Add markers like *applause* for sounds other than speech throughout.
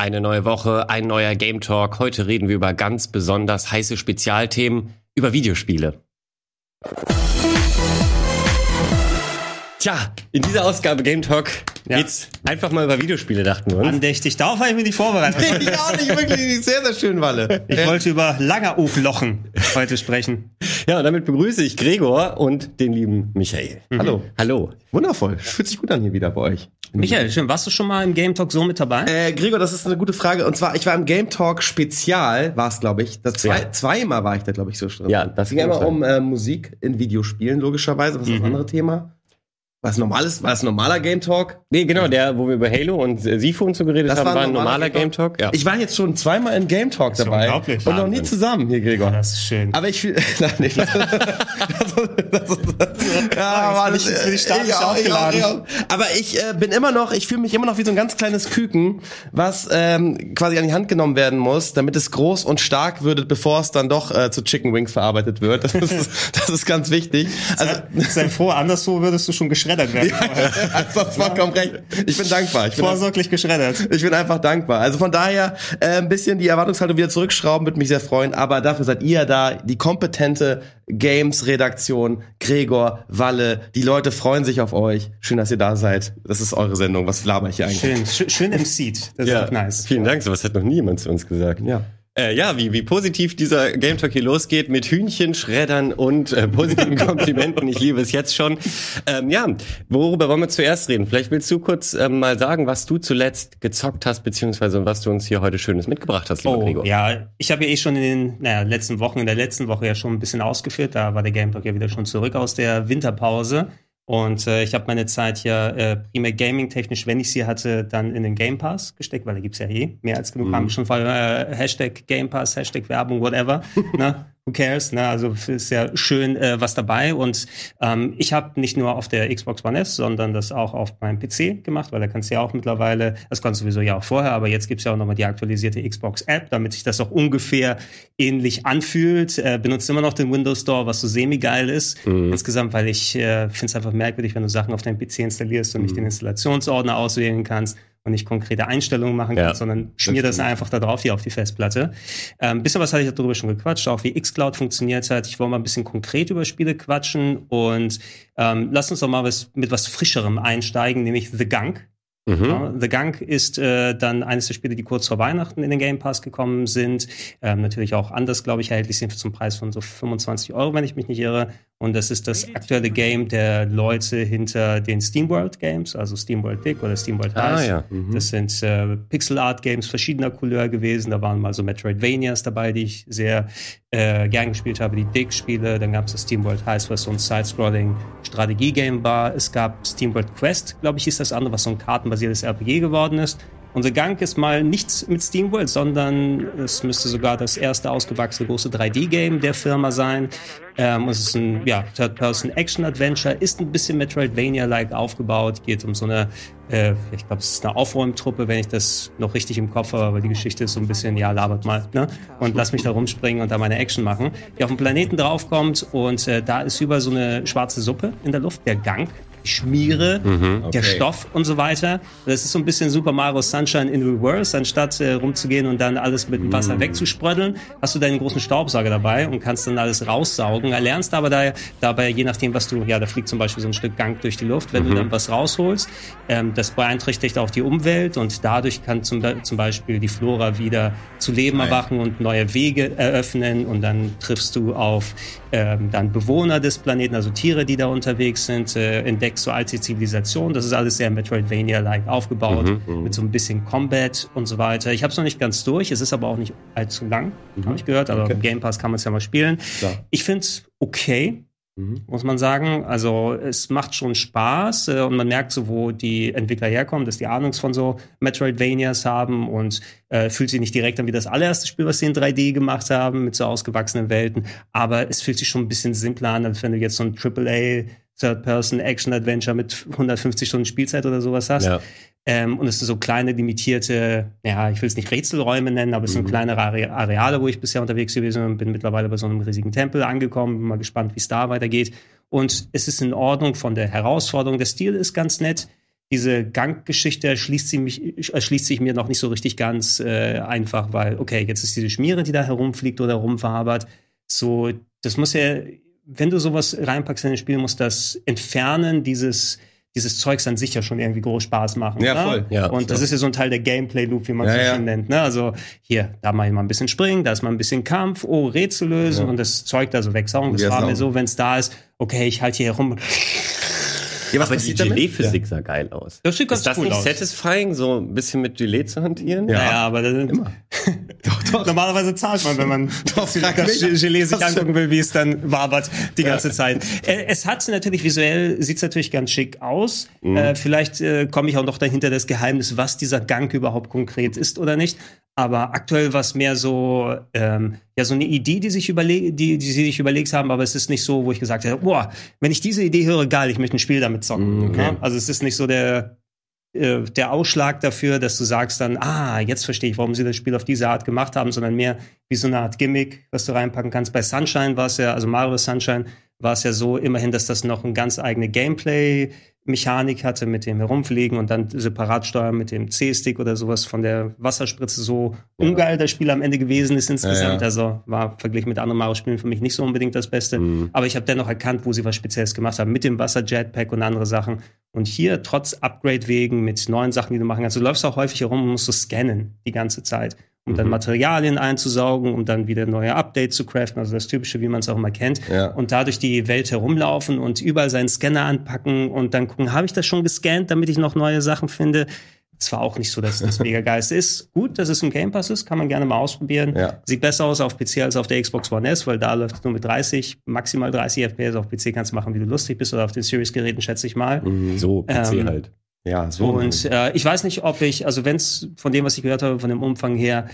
Eine neue Woche, ein neuer Game Talk. Heute reden wir über ganz besonders heiße Spezialthemen, über Videospiele. Tja, in dieser Ausgabe Game Talk ja. geht's einfach mal über Videospiele, dachten wir uns. Andächtig, darauf habe ich mir nicht vorbereitet. *laughs* ich auch nicht, wirklich sehr, sehr schön, Walle. Ich wollte über Langeooglochen heute sprechen. Ja, und damit begrüße ich Gregor und den lieben Michael. Mhm. Hallo. Hallo. Wundervoll. Fühlt sich gut an hier wieder bei euch. Michael, schön. Warst du schon mal im Game Talk so mit dabei? Äh, Gregor, das ist eine gute Frage. Und zwar, ich war im Game Talk Spezial, war es, glaube ich. Das zwei, ja. Zweimal war ich da, glaube ich, so drin. Ja, das ging immer um äh, Musik in Videospielen, logischerweise. Was ist mhm. das andere Thema? Was normales, war das ein normaler Game Talk? Nee, genau, der, wo wir über Halo und äh, Sifu und so geredet das haben, war ein normaler, normaler Game Talk. Ja. Ich war jetzt schon zweimal in Game Talk dabei. Und noch nie zusammen hier, Gregor. das ist schön. Aber ich fühle, *laughs* nein, nee, *laughs* das, das, das, ja, war ich, ich, ich, ich auch. Aber ich äh, bin immer noch, ich fühle mich immer noch wie so ein ganz kleines Küken, was ähm, quasi an die Hand genommen werden muss, damit es groß und stark wird, bevor es dann doch äh, zu Chicken Wings verarbeitet wird. Das ist, *laughs* das ist ganz wichtig. Also, sei, sei froh, anderswo würdest du schon geschrieben geschreddert werden. Ja, also *laughs* vollkommen recht. Ich bin dankbar. Ich bin Vorsorglich geschreddert. Ich bin einfach dankbar. Also von daher äh, ein bisschen die Erwartungshaltung wieder zurückschrauben, würde mich sehr freuen. Aber dafür seid ihr da, die kompetente Games-Redaktion, Gregor, Walle. Die Leute freuen sich auf euch. Schön, dass ihr da seid. Das ist eure Sendung. Was laber ich hier eigentlich? Schön, schön im Seat. Das ja. ist nice. Vielen Dank. So was hat noch nie jemand zu uns gesagt. Ja. Äh, ja, wie, wie positiv dieser Game Talk hier losgeht mit Hühnchen, Schreddern und äh, positiven *laughs* Komplimenten. Ich liebe es jetzt schon. Ähm, ja, worüber wollen wir zuerst reden? Vielleicht willst du kurz ähm, mal sagen, was du zuletzt gezockt hast, beziehungsweise was du uns hier heute Schönes mitgebracht hast, lieber oh, Gregor. Ja, ich habe ja eh schon in den naja, letzten Wochen, in der letzten Woche ja schon ein bisschen ausgeführt. Da war der Game Talk ja wieder schon zurück aus der Winterpause. Und äh, ich habe meine Zeit ja äh, primär gaming-technisch, wenn ich sie hatte, dann in den Game Pass gesteckt, weil da gibt's ja eh mehr als genug. Mhm. Haben wir schon vorher äh, Hashtag Game Pass, Hashtag Werbung, whatever. *laughs* ne? Who cares? Ne? Also ist ja schön äh, was dabei. Und ähm, ich habe nicht nur auf der Xbox One S, sondern das auch auf meinem PC gemacht, weil da kannst du ja auch mittlerweile, das kannst du sowieso ja auch vorher, aber jetzt gibt's ja auch nochmal die aktualisierte Xbox App, damit sich das auch ungefähr ähnlich anfühlt. Äh, benutzt immer noch den Windows Store, was so semi-geil ist. Mhm. Insgesamt, weil ich äh, finde es einfach merkwürdig, wenn du Sachen auf deinem PC installierst und mhm. nicht den Installationsordner auswählen kannst und nicht konkrete Einstellungen machen kann, ja, sondern schmier das, das einfach da drauf hier auf die Festplatte. Ähm, bisschen was hatte ich darüber schon gequatscht, auch wie xCloud funktioniert hat. Ich wollte mal ein bisschen konkret über Spiele quatschen und ähm, lass uns doch mal was, mit was Frischerem einsteigen, nämlich The Gunk. Mhm. Ja, The Gunk ist äh, dann eines der Spiele, die kurz vor Weihnachten in den Game Pass gekommen sind. Ähm, natürlich auch anders, glaube ich, erhältlich sind zum Preis von so 25 Euro, wenn ich mich nicht irre. Und das ist das aktuelle Game der Leute hinter den SteamWorld Games, also SteamWorld Big oder SteamWorld Ice. Ah, ja. Mhm. Das sind äh, Pixel Art Games verschiedener Couleur gewesen. Da waren mal so Metroidvanias dabei, die ich sehr äh, gern gespielt habe, die Dick-Spiele. Dann gab es das SteamWorld Heist, was so ein Side-Scrolling Strategie-Game war. Es gab SteamWorld Quest, glaube ich, hieß das andere, was so ein kartenbasiertes RPG geworden ist. Unser Gang ist mal nichts mit SteamWorld, sondern es müsste sogar das erste ausgewachsene große 3D-Game der Firma sein. Ähm, es ist ein ja, Third-Person-Action-Adventure, ist ein bisschen Metroidvania-like aufgebaut, geht um so eine, äh, ich glaube, es ist eine Aufräumtruppe, wenn ich das noch richtig im Kopf habe, aber die Geschichte ist so ein bisschen, ja, labert mal, ne? Und lass mich da rumspringen und da meine Action machen. Die auf den Planeten draufkommt und äh, da ist über so eine schwarze Suppe in der Luft, der Gang schmiere, mhm, okay. der Stoff und so weiter. Das ist so ein bisschen Super Mario Sunshine in Reverse, anstatt äh, rumzugehen und dann alles mit dem Wasser mhm. wegzuspröddeln, hast du deinen großen Staubsauger dabei und kannst dann alles raussaugen. Erlernst aber da, dabei, je nachdem, was du, ja, da fliegt zum Beispiel so ein Stück Gang durch die Luft, wenn mhm. du dann was rausholst. Ähm, das beeinträchtigt auch die Umwelt und dadurch kann zum, zum Beispiel die Flora wieder zu Leben erwachen und neue Wege eröffnen und dann triffst du auf ähm, dann Bewohner des Planeten, also Tiere, die da unterwegs sind, äh, entdeckst so alte Zivilisationen. Das ist alles sehr Metroidvania-like aufgebaut, mhm, mhm, mit so ein bisschen Combat und so weiter. Ich habe es noch nicht ganz durch, es ist aber auch nicht allzu lang, mhm. habe ich gehört, aber okay. im Game Pass kann man es ja mal spielen. Klar. Ich finde es okay. Mhm. muss man sagen. Also es macht schon Spaß äh, und man merkt so, wo die Entwickler herkommen, dass die Ahnung von so Metroidvanias haben und äh, fühlt sich nicht direkt an wie das allererste Spiel, was sie in 3D gemacht haben, mit so ausgewachsenen Welten, aber es fühlt sich schon ein bisschen simpler an, als wenn du jetzt so ein AAA Third-Person-Action-Adventure mit 150 Stunden Spielzeit oder sowas hast. Ja. Ähm, und es sind so kleine, limitierte, ja, ich will es nicht Rätselräume nennen, aber es sind mhm. kleinere Areale, wo ich bisher unterwegs gewesen bin. Bin mittlerweile bei so einem riesigen Tempel angekommen, bin mal gespannt, wie es da weitergeht. Und es ist in Ordnung von der Herausforderung. Der Stil ist ganz nett. diese Ganggeschichte erschließt, erschließt sich mir noch nicht so richtig ganz äh, einfach, weil, okay, jetzt ist diese Schmiere, die da herumfliegt oder rumwabert. So, das muss ja, wenn du sowas reinpackst in ein Spiel, muss das Entfernen dieses dieses Zeugs an sich ja schon irgendwie groß Spaß machen. Ja, ne? voll. Ja, und klar. das ist ja so ein Teil der Gameplay-Loop, wie man es ja, so schön ja. nennt. Ne? Also hier, da mache ich mal ein bisschen Springen, da ist mal ein bisschen Kampf, oh, Rätsel lösen ja. und das Zeug da so wegsaugen. Das war mir so, wenn es da ist, okay, ich halte hier herum ja, was aber die Gelee-Physik ja. sah geil aus. Das sieht ganz ist das cool nicht aus. satisfying, so ein bisschen mit Gelee zu hantieren? Ja, naja, aber das immer. *laughs* doch, doch. Normalerweise zahlt man, wenn man *laughs* doch, das Gelee sich angucken will, wie es dann wabert die ganze Zeit. Äh, es hat natürlich visuell, sieht es natürlich ganz schick aus. Mhm. Äh, vielleicht äh, komme ich auch noch dahinter das Geheimnis, was dieser Gang überhaupt konkret ist oder nicht. Aber aktuell war es mehr so, ähm, ja, so eine Idee, die sich überle die, die sie sich überlegt haben, aber es ist nicht so, wo ich gesagt habe, boah, wenn ich diese Idee höre, geil, ich möchte ein Spiel damit zocken. Mm, okay. ja? Also es ist nicht so der, äh, der Ausschlag dafür, dass du sagst dann, ah, jetzt verstehe ich, warum sie das Spiel auf diese Art gemacht haben, sondern mehr wie so eine Art Gimmick, was du reinpacken kannst. Bei Sunshine war es ja, also Mario Sunshine war es ja so immerhin, dass das noch ein ganz eigene Gameplay Mechanik hatte mit dem Herumfliegen und dann separat steuern mit dem C-Stick oder sowas von der Wasserspritze so ja. ungeil das Spiel am Ende gewesen ist insgesamt. Ja, ja. Also war verglichen mit anderen Mario-Spielen für mich nicht so unbedingt das Beste. Mhm. Aber ich habe dennoch erkannt, wo sie was Spezielles gemacht haben mit dem Wasser-Jetpack und andere Sachen. Und hier trotz Upgrade-Wegen mit neuen Sachen, die du machen kannst, du läufst auch häufig herum und musst du scannen die ganze Zeit um dann mhm. Materialien einzusaugen, um dann wieder neue Updates zu craften, also das Typische, wie man es auch immer kennt. Ja. Und dadurch die Welt herumlaufen und überall seinen Scanner anpacken und dann gucken, habe ich das schon gescannt, damit ich noch neue Sachen finde. Es war auch nicht so, dass das mega geil ist. Gut, dass es ein Game Pass ist, kann man gerne mal ausprobieren. Ja. Sieht besser aus auf PC als auf der Xbox One S, weil da läuft es nur mit 30, maximal 30 FPS. Auf PC kannst du machen, wie du lustig bist, oder auf den Series-Geräten, schätze ich mal. Mhm, so, PC ähm, halt. Ja, so. Und äh, ich weiß nicht, ob ich, also wenn es von dem, was ich gehört habe, von dem Umfang her,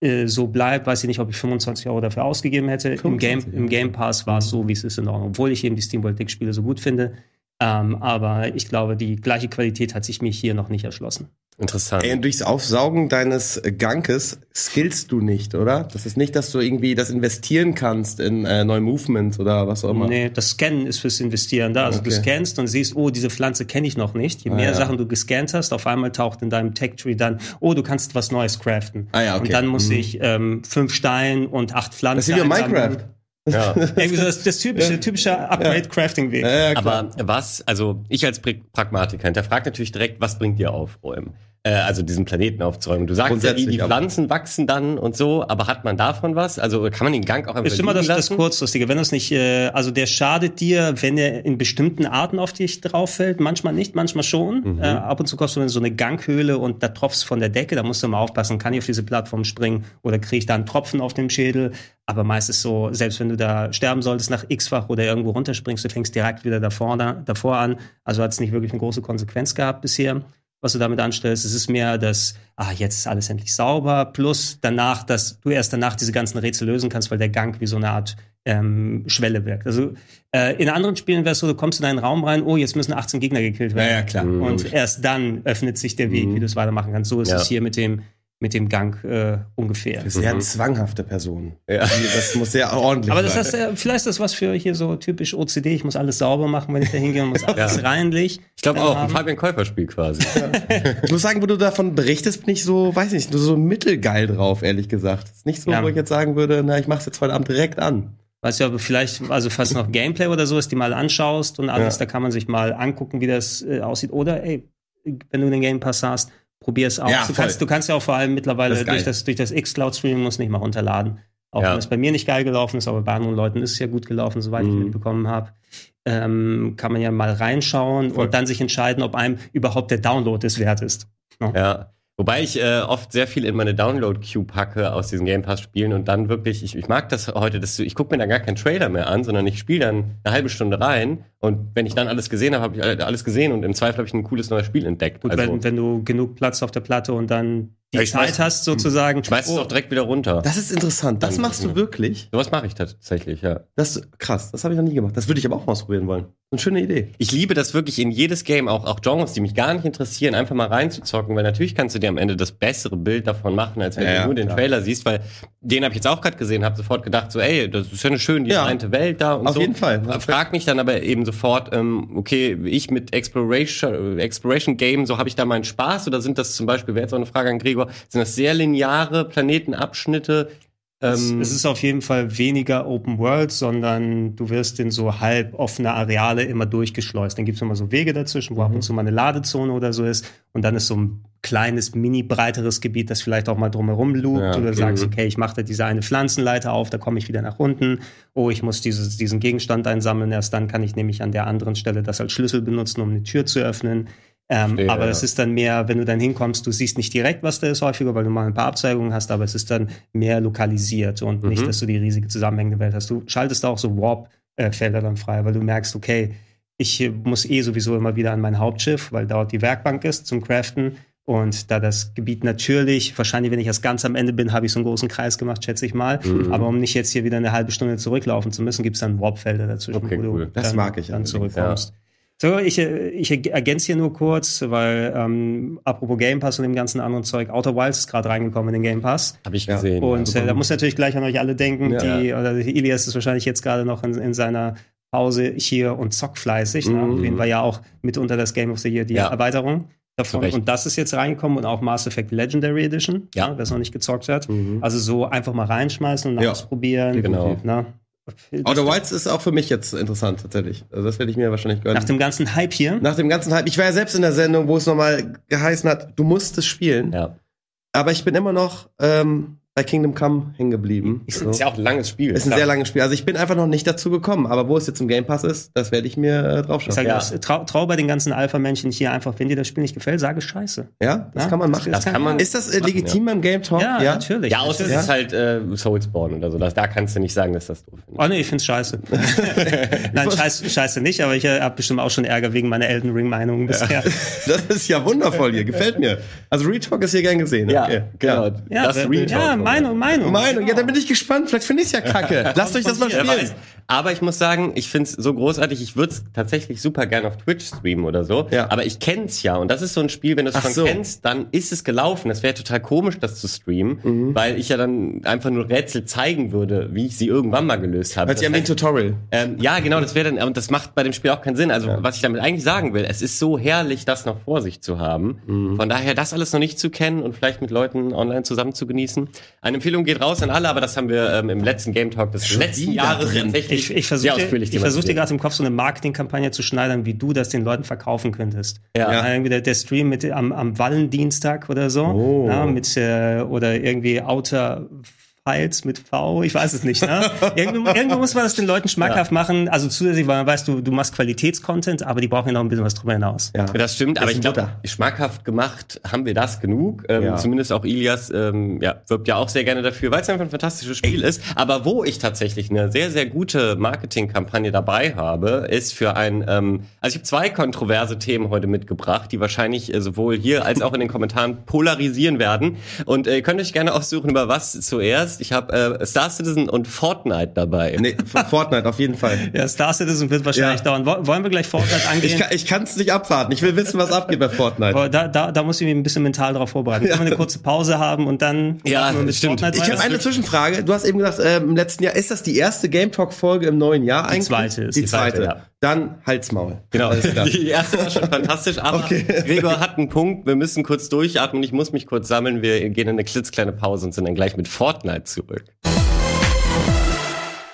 äh, so bleibt, weiß ich nicht, ob ich 25 Euro dafür ausgegeben hätte. Im Game, Im Game Pass war es so, wie es ist in Ordnung, obwohl ich eben die SteamWorld Dick Spiele so gut finde. Ähm, aber ich glaube, die gleiche Qualität hat sich mir hier noch nicht erschlossen. Interessant. Ey, und durchs Aufsaugen deines Gankes skillst du nicht, oder? Das ist nicht, dass du irgendwie das investieren kannst in äh, neue Movements oder was auch immer. Nee, das Scannen ist fürs Investieren da. Also okay. du scannst und siehst, oh, diese Pflanze kenne ich noch nicht. Je ah, mehr ja. Sachen du gescannt hast, auf einmal taucht in deinem Tech-Tree dann, oh, du kannst was Neues craften. Ah, ja, okay. Und dann muss mhm. ich ähm, fünf Steine und acht Pflanzen. Das ist wie Minecraft. Ja. *laughs* das, das typische, typische Upgrade-Crafting-Weg. Ja, Aber was, also ich als Pragmatiker, der fragt natürlich direkt, was bringt dir auf, OM? Äh, also diesen Planeten aufzuräumen. Du sagst ja, die, die Pflanzen wachsen dann und so, aber hat man davon was? Also kann man den Gang auch einfach Ist immer das, das Kurzfristige. Wenn das nicht, äh, also der schadet dir, wenn er in bestimmten Arten auf dich drauf fällt. Manchmal nicht, manchmal schon. Mhm. Äh, ab und zu kostet du so eine Ganghöhle und da tropfst von der Decke. Da musst du mal aufpassen, kann ich auf diese Plattform springen oder kriege ich da einen Tropfen auf dem Schädel? Aber meistens so, selbst wenn du da sterben solltest nach x-fach oder irgendwo runterspringst, du fängst direkt wieder davor, da, davor an. Also hat es nicht wirklich eine große Konsequenz gehabt bisher was du damit anstellst. Es ist mehr das, ah, jetzt ist alles endlich sauber, plus danach, dass du erst danach diese ganzen Rätsel lösen kannst, weil der Gang wie so eine Art ähm, Schwelle wirkt. Also äh, in anderen Spielen wäre es so, du kommst in einen Raum rein, oh, jetzt müssen 18 Gegner gekillt werden. Ja, ja klar. Und erst dann öffnet sich der Weg, mhm. wie du es weitermachen kannst. So ist ja. es hier mit dem mit dem Gang äh, ungefähr. Sehr mhm. zwanghafte Person. Ja. Das muss sehr ordentlich Aber das heißt, äh, vielleicht ist das was für hier so typisch OCD. Ich muss alles sauber machen, wenn ich da hingehe und muss *laughs* alles ja. reinlich. Ich glaube auch, ein Fabian Käufer-Spiel quasi. Ja. *laughs* ich muss sagen, wo du davon berichtest, bin ich so, weiß nicht, nur so mittelgeil drauf, ehrlich gesagt. ist nicht so, wo ich jetzt sagen würde, na, ich mach's jetzt heute Abend direkt an. Weißt du, aber vielleicht, also falls noch Gameplay oder so ist, die mal anschaust und alles, da kann man sich mal angucken, wie das äh, aussieht. Oder, ey, wenn du den Game Pass hast, Probier es aus. Ja, du, kannst, du kannst ja auch vor allem mittlerweile das durch das, durch das X-Cloud-Streaming muss nicht mal runterladen. Auch ja. wenn es bei mir nicht geil gelaufen ist, aber bei anderen Leuten ist es ja gut gelaufen, soweit mhm. ich mitbekommen habe. Ähm, kann man ja mal reinschauen Voll. und dann sich entscheiden, ob einem überhaupt der Download es wert ist. No? Ja. Wobei ich äh, oft sehr viel in meine Download-Queue packe aus diesen Game Pass-Spielen und dann wirklich, ich, ich mag das heute, dass du, ich gucke mir dann gar keinen Trailer mehr an, sondern ich spiele dann eine halbe Stunde rein und wenn ich dann alles gesehen habe, habe ich alles gesehen und im Zweifel habe ich ein cooles neues Spiel entdeckt. Gut, also, wenn, wenn du genug Platz auf der Platte und dann die ja, Zeit hast sozusagen. Schmeißt oh, es auch direkt wieder runter. Das ist interessant. Das machst du wirklich? Sowas mache ich tatsächlich, ja. Das ist krass. Das habe ich noch nie gemacht. Das würde ich aber auch mal ausprobieren wollen. Eine schöne Idee. Ich liebe das wirklich in jedes Game, auch, auch Genres, die mich gar nicht interessieren, einfach mal reinzuzocken, weil natürlich kannst du dir am Ende das bessere Bild davon machen, als wenn Ja, du ja, nur den klar. Trailer siehst, weil den habe ich jetzt auch gerade gesehen, habe sofort gedacht, so, ey, das ist ja eine schön Ja. designte Welt da und Auf so. jeden Fall. Frag mich dann aber eben sofort, ähm, okay, ich mit Exploration, äh, Exploration Game, so habe ich da meinen Spaß oder sind das zum Beispiel, wäre jetzt auch eine Frage an Gregor, sind das sehr lineare Planetenabschnitte? Es, Ähm, es ist auf jeden Fall weniger Open World, sondern du wirst in so halb offene Areale immer durchgeschleust. Dann gibt es immer so Wege dazwischen, wo ab und zu mal eine Ladezone oder so ist. Und dann ist so ein kleines, mini breiteres Gebiet, das vielleicht auch mal drumherum loopt. Ja, oder sagst, mhm. okay, ich mache da diese eine Pflanzenleiter auf, da komme ich wieder nach unten. Oh, ich muss dieses, diesen Gegenstand einsammeln. Erst dann kann ich nämlich an der anderen Stelle das als Schlüssel benutzen, um eine Tür zu öffnen. Ähm, Verstehe, aber ja. es ist dann mehr, wenn du dann hinkommst, du siehst nicht direkt, was da ist häufiger, weil du mal ein paar Abzweigungen hast, aber es ist dann mehr lokalisiert und nicht, Mhm. dass du die riesige zusammenhängende Welt hast. Du schaltest auch so Warp-Felder dann frei, weil du merkst, okay, ich muss eh sowieso immer wieder an mein Hauptschiff, weil dort die Werkbank ist zum Craften. Und da das Gebiet natürlich, wahrscheinlich, wenn ich erst ganz am Ende bin, habe ich so einen großen Kreis gemacht, schätze ich mal. Mhm. Aber um nicht jetzt hier wieder eine halbe Stunde zurücklaufen zu müssen, gibt es dann Warp-Felder dazwischen, Okay, wo du cool. Das dann, mag ich dann zurückkommst. So, ich, äh, ich ergänze hier nur kurz, weil ähm, apropos Game Pass und dem ganzen anderen Zeug, Outer Wilds ist gerade reingekommen in den Game Pass. habe ich Ja. gesehen. Und ja. äh, da muss natürlich gleich an euch alle denken, Ja. die, oder Ilias ist wahrscheinlich jetzt gerade noch in, in seiner Pause hier und zockt fleißig. Ne? Mhm. Auf jeden Fall ja auch mitunter das Game of the Year, die Ja. Erweiterung davon. Und das ist jetzt reingekommen und auch Mass Effect Legendary Edition, Ja. ne, wer es noch nicht gezockt hat. Mhm. Also so einfach mal reinschmeißen und Ja. ausprobieren. Genau. Ne? Outer Wilds ist auch für mich jetzt interessant, tatsächlich. Also das werde ich mir wahrscheinlich gönnen. Nach dem ganzen Hype hier. Nach dem ganzen Hype. Ich war ja selbst in der Sendung, wo es nochmal geheißen hat, du musst es spielen. ja. Aber ich bin immer noch ähm, bei Kingdom Come hängen geblieben. Ist, So. ist ja auch ein langes Spiel. Ist ein sehr langes Spiel. Also ich bin einfach noch nicht dazu gekommen. Aber wo es jetzt im Game Pass ist, das werde ich mir äh, Ich draufschauen. sage, Ja. das- trau, trau bei den ganzen Alpha-Männchen hier einfach, wenn dir das Spiel nicht gefällt, sage Scheiße. Ja, das Ja, kann man machen. Das kann man- Ist das äh, legitim beim Game Talk? Ja, natürlich. Ja, außer es ist halt äh, Soulspawn oder so. Das, da kannst du nicht sagen, dass das doof ist. Oh nee, ich find's scheiße. *laughs* Nein, scheiße, scheiße nicht, aber ich äh, habe bestimmt auch schon Ärger wegen meiner Elden Ring-Meinung bisher. Das ist ja wundervoll hier. Gefällt mir. Also Retalk ist hier gern gesehen. Ja, Okay. genau. Ja, das Retalk. Meinung, Meinung. Meinung. Ja, dann bin ich gespannt. Vielleicht finde ich es ja kacke. Lasst euch das mal spielen. Aber ich muss sagen, ich find's so großartig. Ich würde es tatsächlich super gern auf Twitch streamen oder so. Ja. Aber ich kenn's ja. Und das ist so ein Spiel, wenn du es schon so. kennst, dann ist es gelaufen. Das wäre total komisch, das zu streamen, Mhm. weil ich ja dann einfach nur Rätsel zeigen würde, wie ich sie irgendwann mal gelöst habe. Sich an wie ein Tutorial. ähm, ja, genau, das wäre dann, und das macht bei dem Spiel auch keinen Sinn. Also, was ich damit eigentlich sagen will, es ist so herrlich, das noch vor sich zu haben. Mhm. Von daher, das alles noch nicht zu kennen und vielleicht mit Leuten online zusammen zu genießen. Eine Empfehlung geht raus an alle, aber das haben wir ähm, im letzten Game Talk des letzten Jahres tatsächlich Ich, ich versuche ich versuch dir gerade im Kopf so eine Marketingkampagne zu schneidern, wie du das den Leuten verkaufen könntest. Ja. Ja, irgendwie der, der Stream mit am, am Wallendienstag oder so. Oh. Ja, mit, äh, oder irgendwie Outer Files mit V, ich weiß es nicht. Ne? *laughs* irgendwo, irgendwo muss man das den Leuten schmackhaft machen. Also zusätzlich, weil man weiß, du, du machst Qualitätscontent, aber die brauchen ja noch ein bisschen was drüber hinaus. Ja. Das stimmt, aber Ist ich glaube, schmackhaft gemacht haben wir das genug. Ähm, Ja. Zumindest auch Ilias ähm, ja, wirbt ja auch sehr gerne dafür, weil es einfach ein fantastisches Spiel ist. Aber wo ich tatsächlich eine sehr, sehr gute Marketingkampagne dabei habe, ist für ein, ähm, also ich habe zwei kontroverse Themen heute mitgebracht, die wahrscheinlich äh, sowohl hier als auch in den Kommentaren polarisieren werden. Und äh, ihr könnt euch gerne aussuchen, über was zuerst. Ich habe äh, Star Citizen und Fortnite dabei. Nee, Fortnite auf jeden Fall. Ja, Star Citizen wird wahrscheinlich Ja. dauern. Wo- Wollen wir gleich Fortnite angehen? Ich kann kann's nicht abwarten. Ich will wissen, was abgeht bei Fortnite. Aber da, da, da muss ich mich ein bisschen mental darauf vorbereiten. Können wir eine kurze Pause haben und dann Ja, wir mit stimmt. Fortnite Ich habe eine Zwischenfrage. Du hast eben gesagt, ähm, im letzten Jahr, ist das die erste Game Talk Folge im neuen Jahr eigentlich? zweite ist die die zweite. zweite, ja. Dann Halsmaul. Genau, *laughs* die erste war schon fantastisch, aber Okay. Gregor hat einen Punkt, wir müssen kurz durchatmen, ich muss mich kurz sammeln, wir gehen in eine klitzkleine Pause und sind dann gleich mit Fortnite zurück.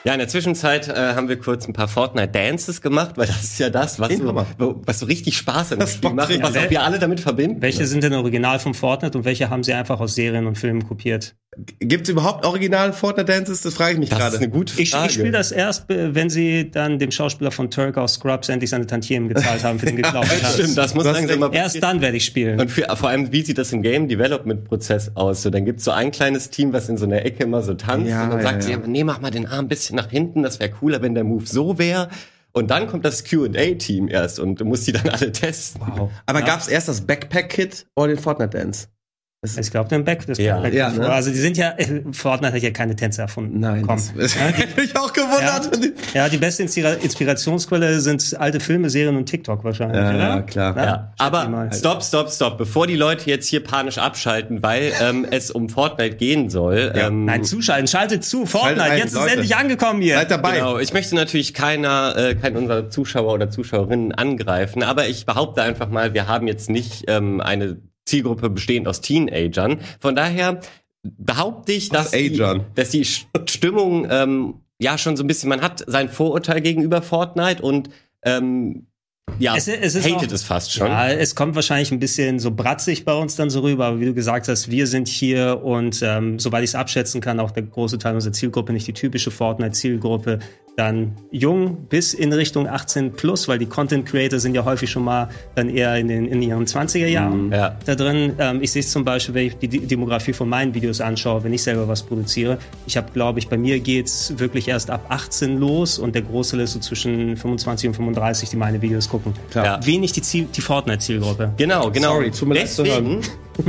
Ja, in der Zwischenzeit äh, haben wir kurz ein paar Fortnite-Dances gemacht, weil das ist ja das, was, so, was so richtig Spaß an dem Das Spiel macht, was auch wir alle damit verbinden. Welche sind denn original vom Fortnite und welche haben sie einfach aus Serien und Filmen kopiert? Gibt es überhaupt original Fortnite Dances? Das frage ich mich Das gerade. ist eine gute Ich, Frage. ich spiele das erst, äh, wenn sie dann dem Schauspieler von Turk aus Scrubs endlich seine Tantiemen gezahlt haben für den *laughs* geklauten Tanz. Stimmt, das muss Das langsam mal Erst dann werde ich spielen. Und für, vor allem, wie sieht das im Game Development Prozess aus? So, dann gibt's so ein kleines Team, was in so einer Ecke immer so tanzt Ja, und dann ja, sagt ja. sie, nee, mach mal den Arm ein bisschen nach hinten, das wäre cooler, wenn der Move so wäre. Und dann kommt das Q&A-Team erst und du musst die dann alle testen. Wow. Aber Ja. gab's erst das Backpack-Kit oder den Fortnite Dance? Ich glaube, den Back, das Ja. Back Ja, ne? Also die sind ja, *laughs* Fortnite hat ja keine Tänze erfunden. Nein, Komm. das, das hätte mich auch gewundert. Ja, die beste Inspira Inspirationsquelle sind alte Filme, Serien und TikTok wahrscheinlich, Ja, oder? ja, klar. Ja, Ja, ich aber stopp, stopp, stopp, bevor die Leute jetzt hier panisch abschalten, weil ähm, *laughs* es um Fortnite gehen soll. Ja. Ähm, Nein, zuschalten, schaltet zu, Fortnite, ein, jetzt ist Leute. es endlich angekommen hier. Seid dabei. Genau, ich möchte natürlich keiner, äh, keinen unserer Zuschauer oder Zuschauerinnen angreifen, aber ich behaupte einfach mal, wir haben jetzt nicht ähm, eine Zielgruppe bestehend aus Teenagern. Von daher behaupte ich, dass die, dass die St- Stimmung ähm, ja schon so ein bisschen, man hat sein Vorurteil gegenüber Fortnite und ähm, ja, Es- es ist hatet auch- es fast schon. Ja, es kommt wahrscheinlich ein bisschen so bratzig bei uns dann so rüber, aber wie du gesagt hast, wir sind hier und ähm, soweit ich es abschätzen kann, auch der große Teil unserer Zielgruppe, nicht die typische Fortnite-Zielgruppe, dann jung bis in Richtung 18 plus, weil die Content Creator sind ja häufig schon mal dann eher in, den, in ihren 20er Jahren Ja. da drin. Ähm, ich sehe es zum Beispiel, wenn ich die Demografie von meinen Videos anschaue, wenn ich selber was produziere. Ich habe, glaube ich, bei mir geht's wirklich erst ab 18 los und der Großteil ist so zwischen 25 und 35, die meine Videos gucken. Klar. Ja. Wenig die, Ziel, die Fortnite-Zielgruppe. Genau, genau. Sorry, tut mir leid zu deswegen,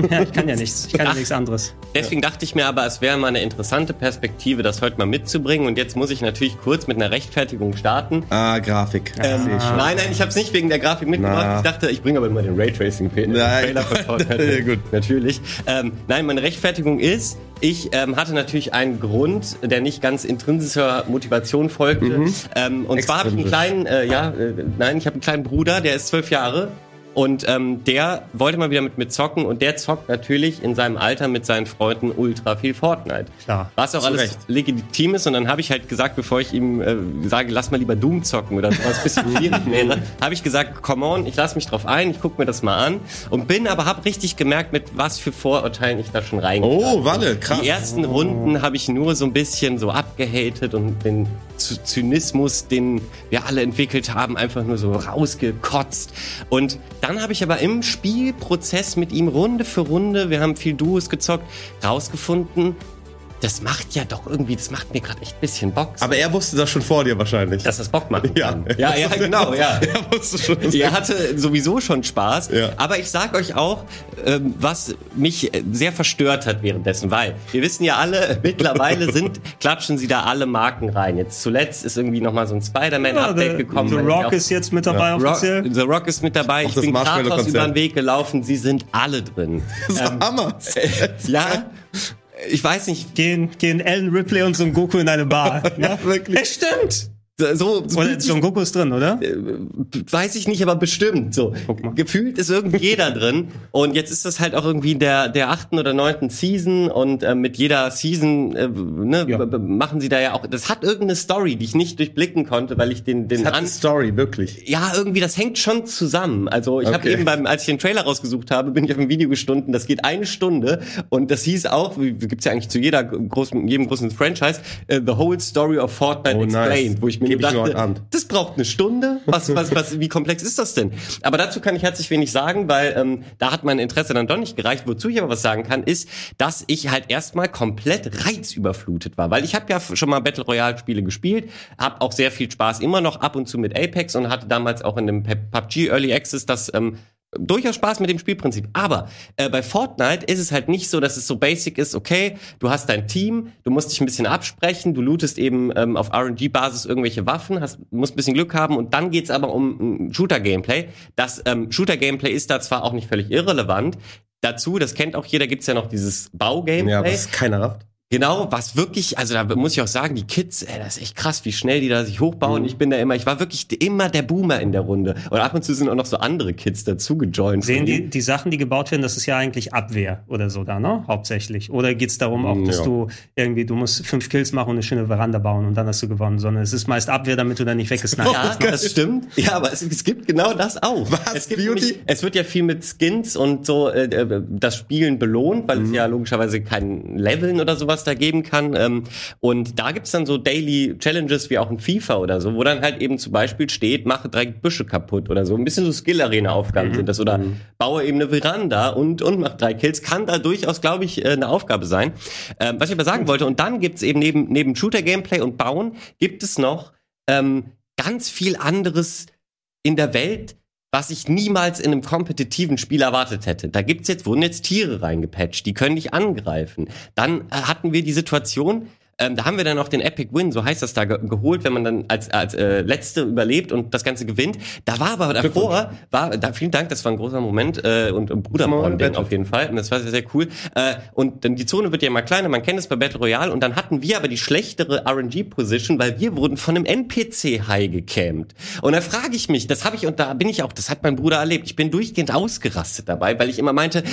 ja, ich kann ja nichts. Ich kann ja nichts anderes. deswegen dachte ich mir aber, es wäre mal eine interessante Perspektive, das heute mal mitzubringen. Und jetzt muss ich natürlich kurz mit einer Rechtfertigung starten. Ah, Grafik. Ähm, Sehe ich schon. nein, nein, ich habe es nicht wegen der Grafik mitgebracht. Na. Ich dachte, ich bringe aber immer den Raytracing Nein. Trailer *laughs* von. *laughs* Ja, gut. Natürlich. Ähm, nein, meine Rechtfertigung ist, ich ähm, hatte natürlich einen Grund, der nicht ganz intrinsischer Motivation folgte. Ähm, und zwar habe ich einen kleinen, äh, ja, äh, nein, ich habe einen kleinen Bruder, der ist zwölf Jahre. Und ähm, der wollte mal wieder mit mir zocken und der zockt natürlich in seinem Alter mit seinen Freunden ultra viel Fortnite. Klar. Was auch alles Recht. legitim ist und dann habe ich halt gesagt, bevor ich ihm äh, sage, lass mal lieber Doom zocken oder sowas bisschen *laughs* schwierig wäre, habe ich gesagt, come on, ich lass mich drauf ein, ich guck mir das mal an und bin aber hab richtig gemerkt, mit was für Vorurteilen ich da schon reingegangen Oh, warte, krass. die ersten Runden habe ich nur so ein bisschen so abgehatet und Z- Zynismus, den wir alle entwickelt haben, einfach nur so rausgekotzt. Und dann habe ich aber im Spielprozess mit ihm Runde für Runde, wir haben viel Duos gezockt, rausgefunden, das macht ja doch irgendwie, das macht mir gerade echt ein bisschen Bock. Aber er wusste das schon vor dir wahrscheinlich. dass das Bock machen *laughs* Ja. kann. Ja, ja, genau, ja. *laughs* er wusste schon. Er hatte sowieso schon Spaß, Ja. aber ich sag euch auch, ähm, was mich sehr verstört hat währenddessen, weil wir wissen ja alle, *laughs* mittlerweile sind, klatschen sie da alle Marken rein. Jetzt zuletzt ist irgendwie nochmal so ein Spider-Man-Update The, gekommen. The Rock auch- ist jetzt mit dabei Rock, offiziell. The Rock ist mit dabei. Auch Ich bin Kratos über den Weg gelaufen. Sie sind alle drin. Das ist Hammer. ja, ich weiß nicht. Gehen, gehen Alan Ripley und Son Goku in eine Bar. *laughs* ja, wirklich. Es stimmt. So, so Oder Son Goku ist drin, oder? Weiß ich nicht, aber bestimmt. So gefühlt ist irgendwie jeder *laughs* drin. Und jetzt ist das halt auch irgendwie der der achten oder neunten Season und äh, mit jeder Season äh, ne, Ja. machen sie da ja auch. Das hat irgendeine Story, die ich nicht durchblicken konnte, weil ich den den Das hat an eine Story, wirklich. ja, irgendwie, das hängt schon zusammen. Also ich habe Okay. eben beim, als ich den Trailer rausgesucht habe, bin ich auf ein Video gestunden, das geht eine Stunde und das hieß auch, wie gibt's ja eigentlich zu jeder großen, jedem großen Franchise, äh, The Whole Story of Fortnite Oh, nice. Explained, wo ich mir Geb ich dachte, heute Abend. das braucht eine Stunde. Was, was, was, wie komplex ist das denn? Aber dazu kann ich herzlich wenig sagen, weil ähm, da hat mein Interesse dann doch nicht gereicht. Wozu ich aber was sagen kann, ist, dass ich halt erstmal komplett reizüberflutet war, weil ich habe ja schon mal Battle Royale Spiele gespielt, habe auch sehr viel Spaß immer noch ab und zu mit Apex und hatte damals auch in dem PUBG Early Access das ähm, durchaus Spaß mit dem Spielprinzip. Aber äh, bei Fortnite ist es halt nicht so, dass es so basic ist, okay, du hast dein Team, du musst dich ein bisschen absprechen, du lootest eben ähm, auf RNG-Basis irgendwelche Waffen, hast, musst ein bisschen Glück haben und dann geht's aber um Shooter-Gameplay. Das ähm, Shooter-Gameplay ist da zwar auch nicht völlig irrelevant, Dazu, das kennt auch jeder, gibt's ja noch dieses Baugameplay. Ja, was keiner rafft. Genau, was wirklich, also da muss ich auch sagen, die Kids, ey, das ist echt krass, wie schnell die da sich hochbauen. Ich bin da immer, ich war wirklich immer der Boomer in der Runde. Und ab und zu sind auch noch so andere Kids dazu gejoint. Sehen die, die Sachen, die gebaut werden, das ist ja eigentlich Abwehr oder so da, ne? Hauptsächlich. Oder geht's darum auch, dass Ja. du irgendwie, du musst fünf Kills machen und eine schöne Veranda bauen und dann hast du gewonnen, sondern es ist meist Abwehr, damit du dann nicht weggesniped *laughs* Ja, *laughs* das stimmt. Ja, aber es, es gibt genau das auch. Was? Es, gibt Beauty? nämlich, es wird ja viel mit Skins und so äh, äh, das Spielen belohnt, weil es ja logischerweise kein Leveln oder sowas da geben kann. Ähm, und da gibt's dann so Daily Challenges wie auch in FIFA oder so, wo dann halt eben zum Beispiel steht, mache drei Büsche kaputt oder so. Ein bisschen so Skill-Arena-Aufgaben sind das. Oder baue eben eine Veranda und, und mach drei Kills. Kann da durchaus, glaube ich, äh, eine Aufgabe sein. Ähm, was ich aber sagen wollte, und dann gibt's eben neben, neben Shooter-Gameplay und Bauen, gibt es noch ähm, ganz viel anderes in der Welt, was ich niemals in einem kompetitiven Spiel erwartet hätte. Da gibt's jetzt, wurden jetzt Tiere reingepatcht, die können dich angreifen. Dann äh, hatten wir die Situation, ähm, da haben wir dann auch den Epic Win, so heißt das da, ge geholt, wenn man dann als, als äh, Letzte überlebt und das Ganze gewinnt. Da war aber davor, war, da, vielen Dank, das war ein großer Moment äh, und, und Bruderbonding auf jeden Fall. Und das war sehr, sehr cool. Äh, und dann die Zone wird ja immer kleiner, man kennt es bei Battle Royale und dann hatten wir aber die schlechtere RNG-Position, weil wir wurden von einem NPC-High gecampt. Und da frage ich mich, das habe ich, und da bin ich auch, das hat mein Bruder erlebt, ich bin durchgehend ausgerastet dabei, weil ich immer meinte,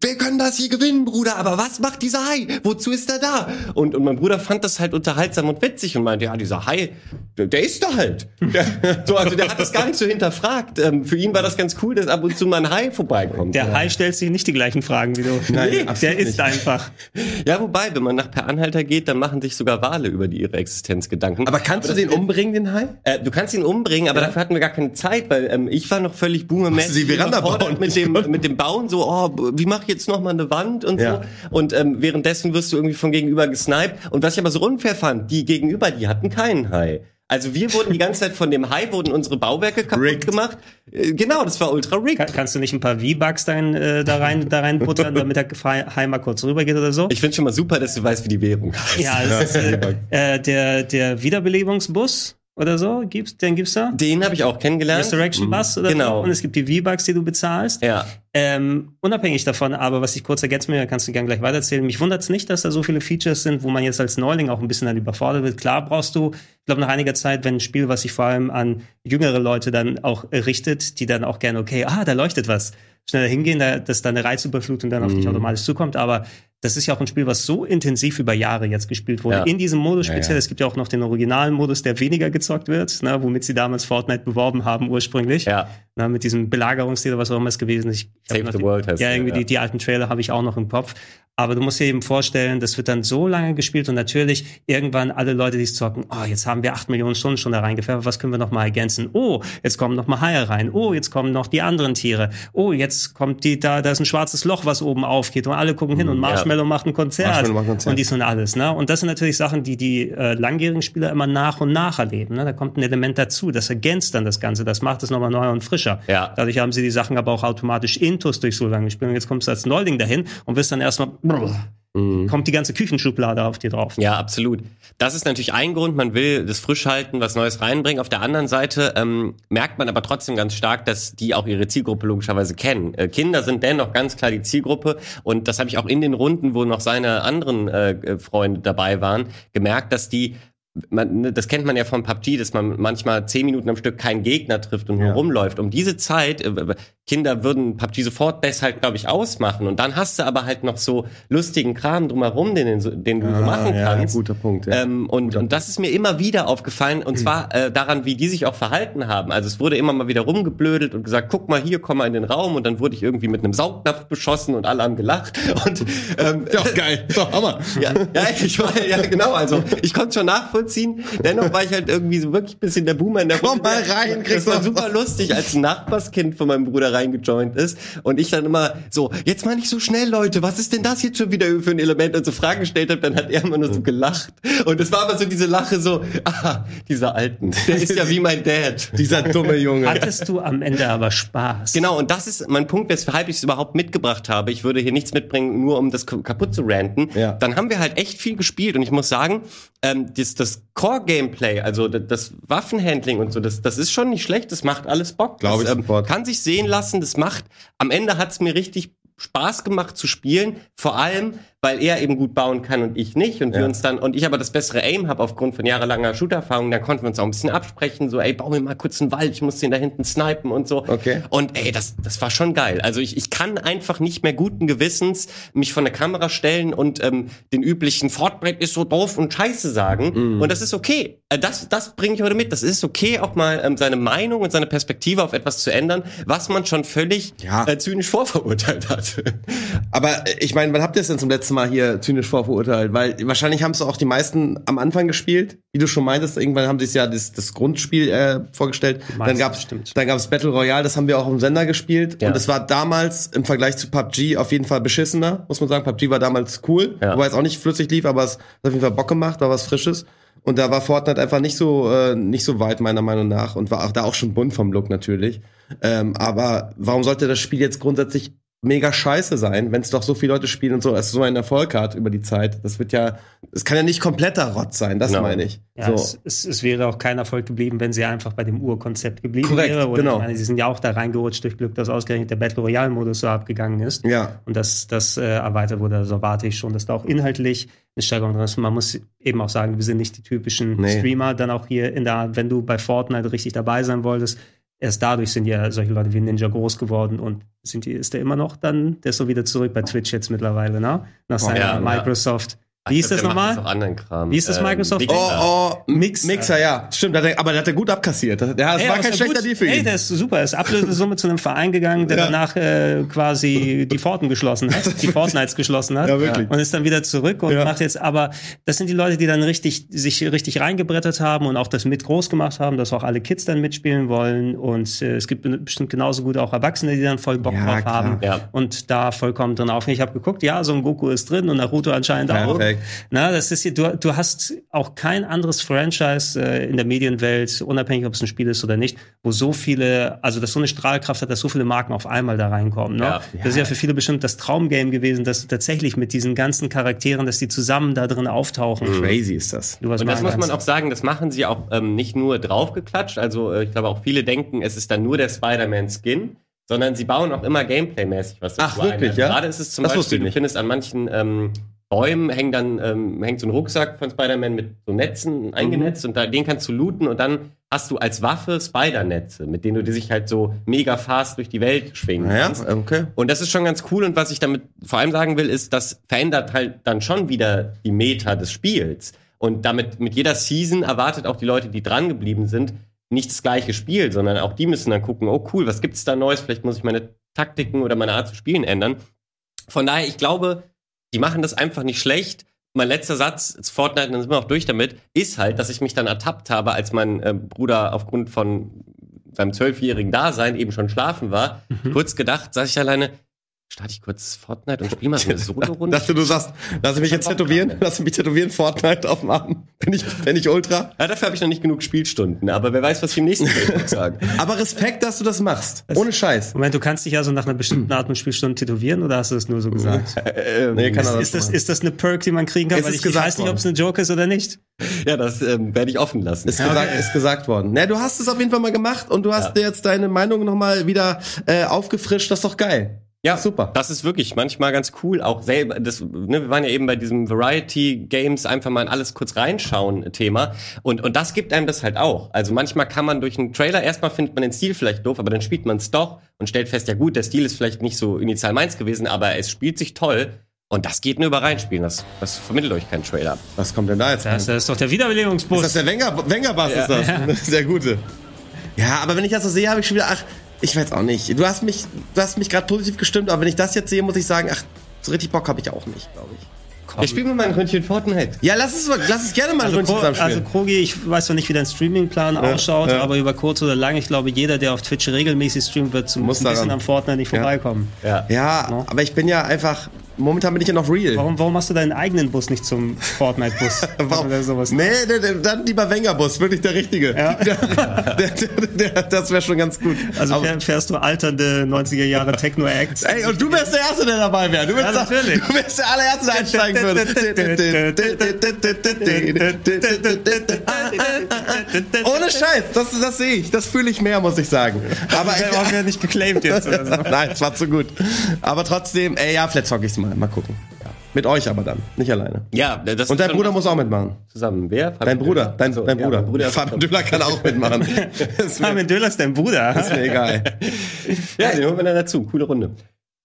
wir können das hier gewinnen, Bruder, aber was macht dieser High? Wozu ist er da? Und, und mein Bruder fand das halt unterhaltsam und witzig und meinte, ja, dieser Hai, der, der ist da halt. *laughs* Der, so, also der hat das gar nicht so hinterfragt. Ähm, für ihn war das ganz cool, dass ab und zu mal ein Hai vorbeikommt. Der Hai stellt sich nicht die gleichen Fragen wie du. Nein, nee, der ist nicht. einfach. *laughs* Ja, wobei, wenn man nach Per Anhalter geht, dann machen sich sogar Wale über die, ihre Existenz Gedanken. Aber kannst du den umbringen, den Hai? Äh, du kannst ihn umbringen, aber dafür hatten wir gar keine Zeit, weil ähm, ich war noch völlig boomermäßig die Veranda bauen? mit dem *laughs* mit dem Bauen so, oh, wie mache ich jetzt noch mal eine Wand und Ja. so. Und ähm, währenddessen wirst du irgendwie von gegenüber gesniped. Und was ich aber so unfair fand, die gegenüber, die hatten keinen Hai. Also wir wurden die ganze *laughs* Zeit von dem Hai wurden unsere Bauwerke kaputt Rigged. gemacht. Äh, genau, das war ultra rigged. Kann, kannst du nicht ein paar V-Bucks in, äh, da rein, da reinbuttern, *laughs* damit der Hai mal kurz rübergeht oder so? Ich finde schon mal super, dass du weißt, wie die Währung heißt. ja, das ist, *laughs* äh, äh, der, der Wiederbelebungsbus oder so, gibt's, den gibt's da? Den habe ich auch kennengelernt. Resurrection Bus oder Genau. so. Und es gibt die V-Bucks, die du bezahlst. Ja. Ähm, unabhängig davon, aber was ich kurz ergänzen will, kannst du gerne gleich weitererzählen. Mich wundert es nicht, dass da so viele Features sind, wo man jetzt als Neuling auch ein bisschen dann überfordert wird. Klar brauchst du, ich glaube, nach einiger Zeit, wenn ein Spiel, was sich vor allem an jüngere Leute dann auch richtet, die dann auch gerne, okay, ah, da leuchtet was, schneller hingehen, da, dass da eine Reizüberflutung dann auf dich Mhm. automatisch zukommt. Aber das ist ja auch ein Spiel, was so intensiv über Jahre jetzt gespielt wurde. Ja. In diesem Modus Ja, speziell. ja. Es gibt ja auch noch den originalen Modus, der weniger gezockt wird, ne, womit sie damals Fortnite beworben haben ursprünglich. Ja. Na, mit diesem Belagerungsstil oder was auch immer es gewesen ist. Ich, Save the die, World heißt Ja, irgendwie ja. Die, die alten Trailer habe ich auch noch im Kopf. Aber du musst dir eben vorstellen, das wird dann so lange gespielt und natürlich irgendwann alle Leute, die es zocken, oh, jetzt haben wir acht Millionen Stunden schon da reingepfeffert, was können wir noch mal ergänzen? Oh, jetzt kommen noch mal Haie rein. Oh, jetzt kommen noch die anderen Tiere. Oh, jetzt kommt die, da, da ist ein schwarzes Loch, was oben aufgeht und alle gucken hin und Marshmallow macht ein Konzert. Marshmallow macht ein Konzert. Und dies und alles, ne? Und das sind natürlich Sachen, die die äh, langjährigen Spieler immer nach und nach erleben. Ne? Da kommt ein Element dazu, das ergänzt dann das Ganze, das macht es nochmal neuer und frischer. Ja. Dadurch haben sie die Sachen aber auch automatisch intus durch so lange gespielt. Und jetzt kommst du als Neuling dahin und wirst dann erstmal, kommt die ganze Küchenschublade auf dir drauf. Ja, absolut. Das ist natürlich ein Grund, man will das frisch halten, was Neues reinbringen. Auf der anderen Seite ähm, merkt man aber trotzdem ganz stark, dass die auch ihre Zielgruppe logischerweise kennen. Äh, Kinder sind dennoch ganz klar die Zielgruppe und das habe ich auch in den Runden, wo noch seine anderen äh, Freunde dabei waren, gemerkt, dass die man, ne, das kennt man ja von PUBG, dass man manchmal zehn Minuten am Stück keinen Gegner trifft und nur Ja. rumläuft. Um diese Zeit, äh, Kinder würden PUBG sofort deshalb, glaube ich, ausmachen. Und dann hast du aber halt noch so lustigen Kram drumherum, den, den, du so machen Ah, ja, kannst. guter Punkt, ja. Ähm, und, und das ist mir immer wieder aufgefallen, und zwar *clears throat* äh, daran, wie die sich auch verhalten haben. Also es wurde immer mal wieder rumgeblödelt und gesagt, guck mal hier, komm mal in den Raum. Und dann wurde ich irgendwie mit einem Saugnapf beschossen und alle haben gelacht. *laughs* Und ähm, Ja, geil. *laughs* So, Hammer. ja, ja, ich war, ja, genau, also ich konnte schon nachvollziehen. Dennoch war ich halt irgendwie so wirklich ein bisschen der Boomer in der Komm Runde. mal rein, Das war super lustig, als ein Nachbarskind von meinem Bruder reingejoint ist und ich dann immer so, jetzt mal nicht so schnell, Leute, was ist denn das jetzt schon wieder für ein Element? Und so Fragen gestellt habe, dann hat er immer nur so gelacht. Und es war aber so diese Lache so, ah, dieser Alten, der ist ja wie mein Dad. *laughs* Dieser dumme Junge. Hattest du am Ende aber Spaß. Genau, und das ist mein Punkt, weshalb ich es überhaupt mitgebracht habe. Ich würde hier nichts mitbringen, nur um das kaputt zu ranten. Ja. Dann haben wir halt echt viel gespielt und ich muss sagen, ähm, das, das Core-Gameplay, also das, Waffenhandling und so, das, das ist schon nicht schlecht, das macht alles Bock. Glaub das, ich sofort. Kann sich sehen lassen, das macht, am Ende hat es mir richtig Spaß gemacht zu spielen, vor allem, weil er eben gut bauen kann und ich nicht und wir Ja. uns dann und ich aber das bessere Aim habe aufgrund von jahrelanger Shooterfahrung, dann konnten wir uns auch ein bisschen absprechen, so ey, bau mir mal kurz einen Wald, ich muss den da hinten snipen und so. Okay. Und ey, das, das war schon geil. Also ich, ich kann einfach nicht mehr guten Gewissens mich von der Kamera stellen und ähm, den üblichen Fortnite ist so doof und scheiße sagen. Und das ist okay. Äh, Das, das bringe ich heute mit. Das ist okay, auch mal ähm, seine Meinung und seine Perspektive auf etwas zu ändern, was man schon völlig Ja. äh, zynisch vorverurteilt hat. Aber äh, ich meine, wann habt ihr es denn zum letzten Mal hier zynisch vorverurteilt? Weil wahrscheinlich haben es auch die meisten am Anfang gespielt, wie du schon meintest. Irgendwann haben sie es ja das, das Grundspiel äh, vorgestellt. dann meisten, gab's, dann gab's Battle Royale, das haben wir auch im Sender gespielt. Ja. Und es war damals im Vergleich zu PUBG auf jeden Fall beschissener, muss man sagen. PUBG war damals cool, Ja. wobei es auch nicht flüssig lief, aber es hat auf jeden Fall Bock gemacht, war was Frisches. Und da war Fortnite einfach nicht so äh, nicht so weit meiner Meinung nach und war auch da auch schon bunt vom Look natürlich. Ähm, aber warum sollte das Spiel jetzt grundsätzlich mega scheiße sein, wenn es doch so viele Leute spielen und so, es so einen Erfolg hat über die Zeit. Das wird ja, es kann ja nicht kompletter Rott sein, das Genau. meine ich. Ja, so. es, es, es wäre auch kein Erfolg geblieben, wenn sie einfach bei dem Urkonzept geblieben Korrekt, wäre. Und genau. ich meine, sie sind ja auch da reingerutscht durch Glück, dass ausgerechnet der Battle Royale-Modus so abgegangen ist. ja. Und dass das äh, erweitert wurde, also erwarte ich schon, dass da auch inhaltlich eine Steigerung drin ist. Man muss eben auch sagen, wir sind nicht die typischen Nee. Streamer, dann auch hier in der Art, wenn du bei Fortnite richtig dabei sein wolltest, erst dadurch sind ja solche Leute wie Ninja groß geworden und sind die, ist der immer noch dann, der ist so wieder zurück bei Twitch jetzt mittlerweile, ne? Nach seiner ja, ja. Microsoft. Wie Ich das nochmal? Wie ist das Microsoft? Mixer. Oh, oh, Mixer. Mixer, ja. Stimmt, hat er, aber der hat er gut abkassiert. Das, der, das Ey, war kein ist ja schlechter. Deal für ihn. der ist super. Er ist Ablösesumme zu einem Verein gegangen, der Ja. danach äh, quasi die Pforten geschlossen hat, die Fortnites geschlossen hat. Ja, wirklich. Und ist dann wieder zurück und Ja. macht jetzt, aber das sind die Leute, die dann richtig, sich richtig reingebrettert haben und auch das mit groß gemacht haben, dass auch alle Kids dann mitspielen wollen. Und äh, es gibt bestimmt genauso gut auch Erwachsene, die dann voll Bock Ja, drauf klar. haben Ja. und da vollkommen drin aufgehen. Ich habe geguckt, ja, so ein Goku ist drin und Naruto anscheinend auch. Perfekt. Na, das ist hier, du, du hast auch kein anderes Franchise äh, in der Medienwelt, unabhängig ob es ein Spiel ist oder nicht, wo so viele, also das so eine Strahlkraft hat, dass so viele Marken auf einmal da reinkommen. Ne? Ja. Das ist ja für viele bestimmt das Traumgame gewesen, dass du tatsächlich mit diesen ganzen Charakteren, dass die zusammen da drin auftauchen. Crazy ist das. Du Und das muss man auch sagen, das machen sie auch ähm, nicht nur draufgeklatscht. Also äh, ich glaube auch viele denken, es ist dann nur der Spider-Man-Skin, sondern sie bauen auch immer Gameplay-mäßig was Ach, dazu ein. wirklich, Also ja? Gerade ist es zum Das wusste Beispiel, ich du findest an manchen ähm, Bäumen hängt dann ähm, hängt so ein Rucksack von Spider-Man mit so Netzen eingenetzt und da, den kannst du looten und dann hast du als Waffe Spider-Netze, mit denen du dich halt so mega fast durch die Welt schwingen kannst. okay. Und das ist schon ganz cool. Und was ich damit vor allem sagen will, ist, das verändert halt dann schon wieder die Meta des Spiels. Und damit mit jeder Season erwartet auch die Leute, die dran geblieben sind, nicht das gleiche Spiel, sondern auch die müssen dann gucken, oh cool, was gibt's da Neues? Vielleicht muss ich meine Taktiken oder meine Art zu spielen ändern. Von daher, ich glaube, die machen das einfach nicht schlecht. Mein letzter Satz, zu Fortnite, dann sind wir auch durch damit, ist halt, dass ich mich dann ertappt habe, als mein äh, Bruder aufgrund von seinem zwölfjährigen Dasein eben schon schlafen war. Kurz gedacht, saß ich alleine, starte ich kurz Fortnite und spiele mal so eine *laughs* Solo-Runde. Dachte, du sagst, lass mich jetzt tätowieren, drauf. lass mich tätowieren, Fortnite auf dem Arm. Bin ich, bin ich Ultra. Ja, dafür habe ich noch nicht genug Spielstunden, aber wer weiß, was ich im nächsten Video sagen. Aber Respekt, dass du das machst. Ohne Scheiß. Moment, du kannst dich also nach einer bestimmten Art von Spielstunde tätowieren oder hast du das nur so gesagt? *laughs* Ähm, Nee, kann Ist das, machen. ist das eine Perk, die man kriegen kann? Weil ist ich, ich gesagt weiß nicht, ob es eine Joke ist oder nicht. ja, das ähm, werde ich offen lassen. Ist, gesagt, ist gesagt worden. Na, du hast es auf jeden Fall mal gemacht und du hast dir jetzt deine Meinung nochmal wieder äh, aufgefrischt. Das ist doch geil. Ja, Super. Das ist wirklich manchmal ganz cool. Auch selber, das, ne, wir waren ja eben bei diesem Variety Games einfach mal in alles kurz reinschauen Thema. Und, und das gibt einem das halt auch. Also manchmal kann man durch einen Trailer, erstmal findet man den Stil vielleicht doof, aber dann spielt man es doch und stellt fest, ja gut, der Stil ist vielleicht nicht so initial meins gewesen, aber es spielt sich toll. Und das geht nur über reinspielen. Das, das vermittelt euch kein Trailer. Was kommt denn da jetzt? Das, das ist doch der Wiederbelebungsbus. Ist das der Wenger, Wengerbass ist das? Das *laughs* ist der gute. Ja, aber wenn ich das so sehe, habe ich schon wieder, ach, ich weiß auch nicht. Du hast mich, du hast mich gerade positiv gestimmt, aber wenn ich das jetzt sehe, muss ich sagen, ach, so richtig Bock habe ich auch nicht, glaube ich. Wir spielen mal ein Ründchen Fortnite. Ja, lass es, lass es gerne mal ein Also, Ründchen zusammen also. Krogi, ich weiß noch nicht, wie dein Streamingplan ausschaut, ja. aber über kurz oder lang, ich glaube, jeder, der auf Twitch regelmäßig streamt, wird zum Muss ein bisschen daran. am Fortnite nicht Ja. vorbeikommen. Ja. ja, No. aber ich bin ja einfach, momentan bin ich ja noch real. Warum, warum machst du deinen eigenen Bus nicht zum Fortnite-Bus? *laughs* Warum? Oder sowas? Nee, nee, dann lieber Wengerbus, wirklich der richtige. Ja. *laughs* Der, der, der, das wäre schon ganz gut. Also Aber- fähr- fährst du alternde 90er Jahre Techno-Acts? Ey, und du wärst der Erste, der dabei wäre. Du wärst, Ja, du wärst der allererste, der einsteigen würde. Ohne Scheiß, das, das sehe ich. Das fühle ich mehr, muss ich sagen. Aber ich ich, ja nicht geclaimed jetzt oder so. *laughs* Nein, es war zu gut. Aber trotzdem, ey, ja, vielleicht zocke ich's mal. Mal gucken. Mit euch aber dann, nicht alleine. Ja, das Und dein Bruder muss auch mitmachen. zusammen. Wer? Dein Bruder, dein, So, dein ja, Bruder. Bruder. Fabian Düller kann auch mitmachen. *laughs* Armin Döller ist dein Bruder. ist mir egal. Ja, den holen wir dann dazu. Coole Runde.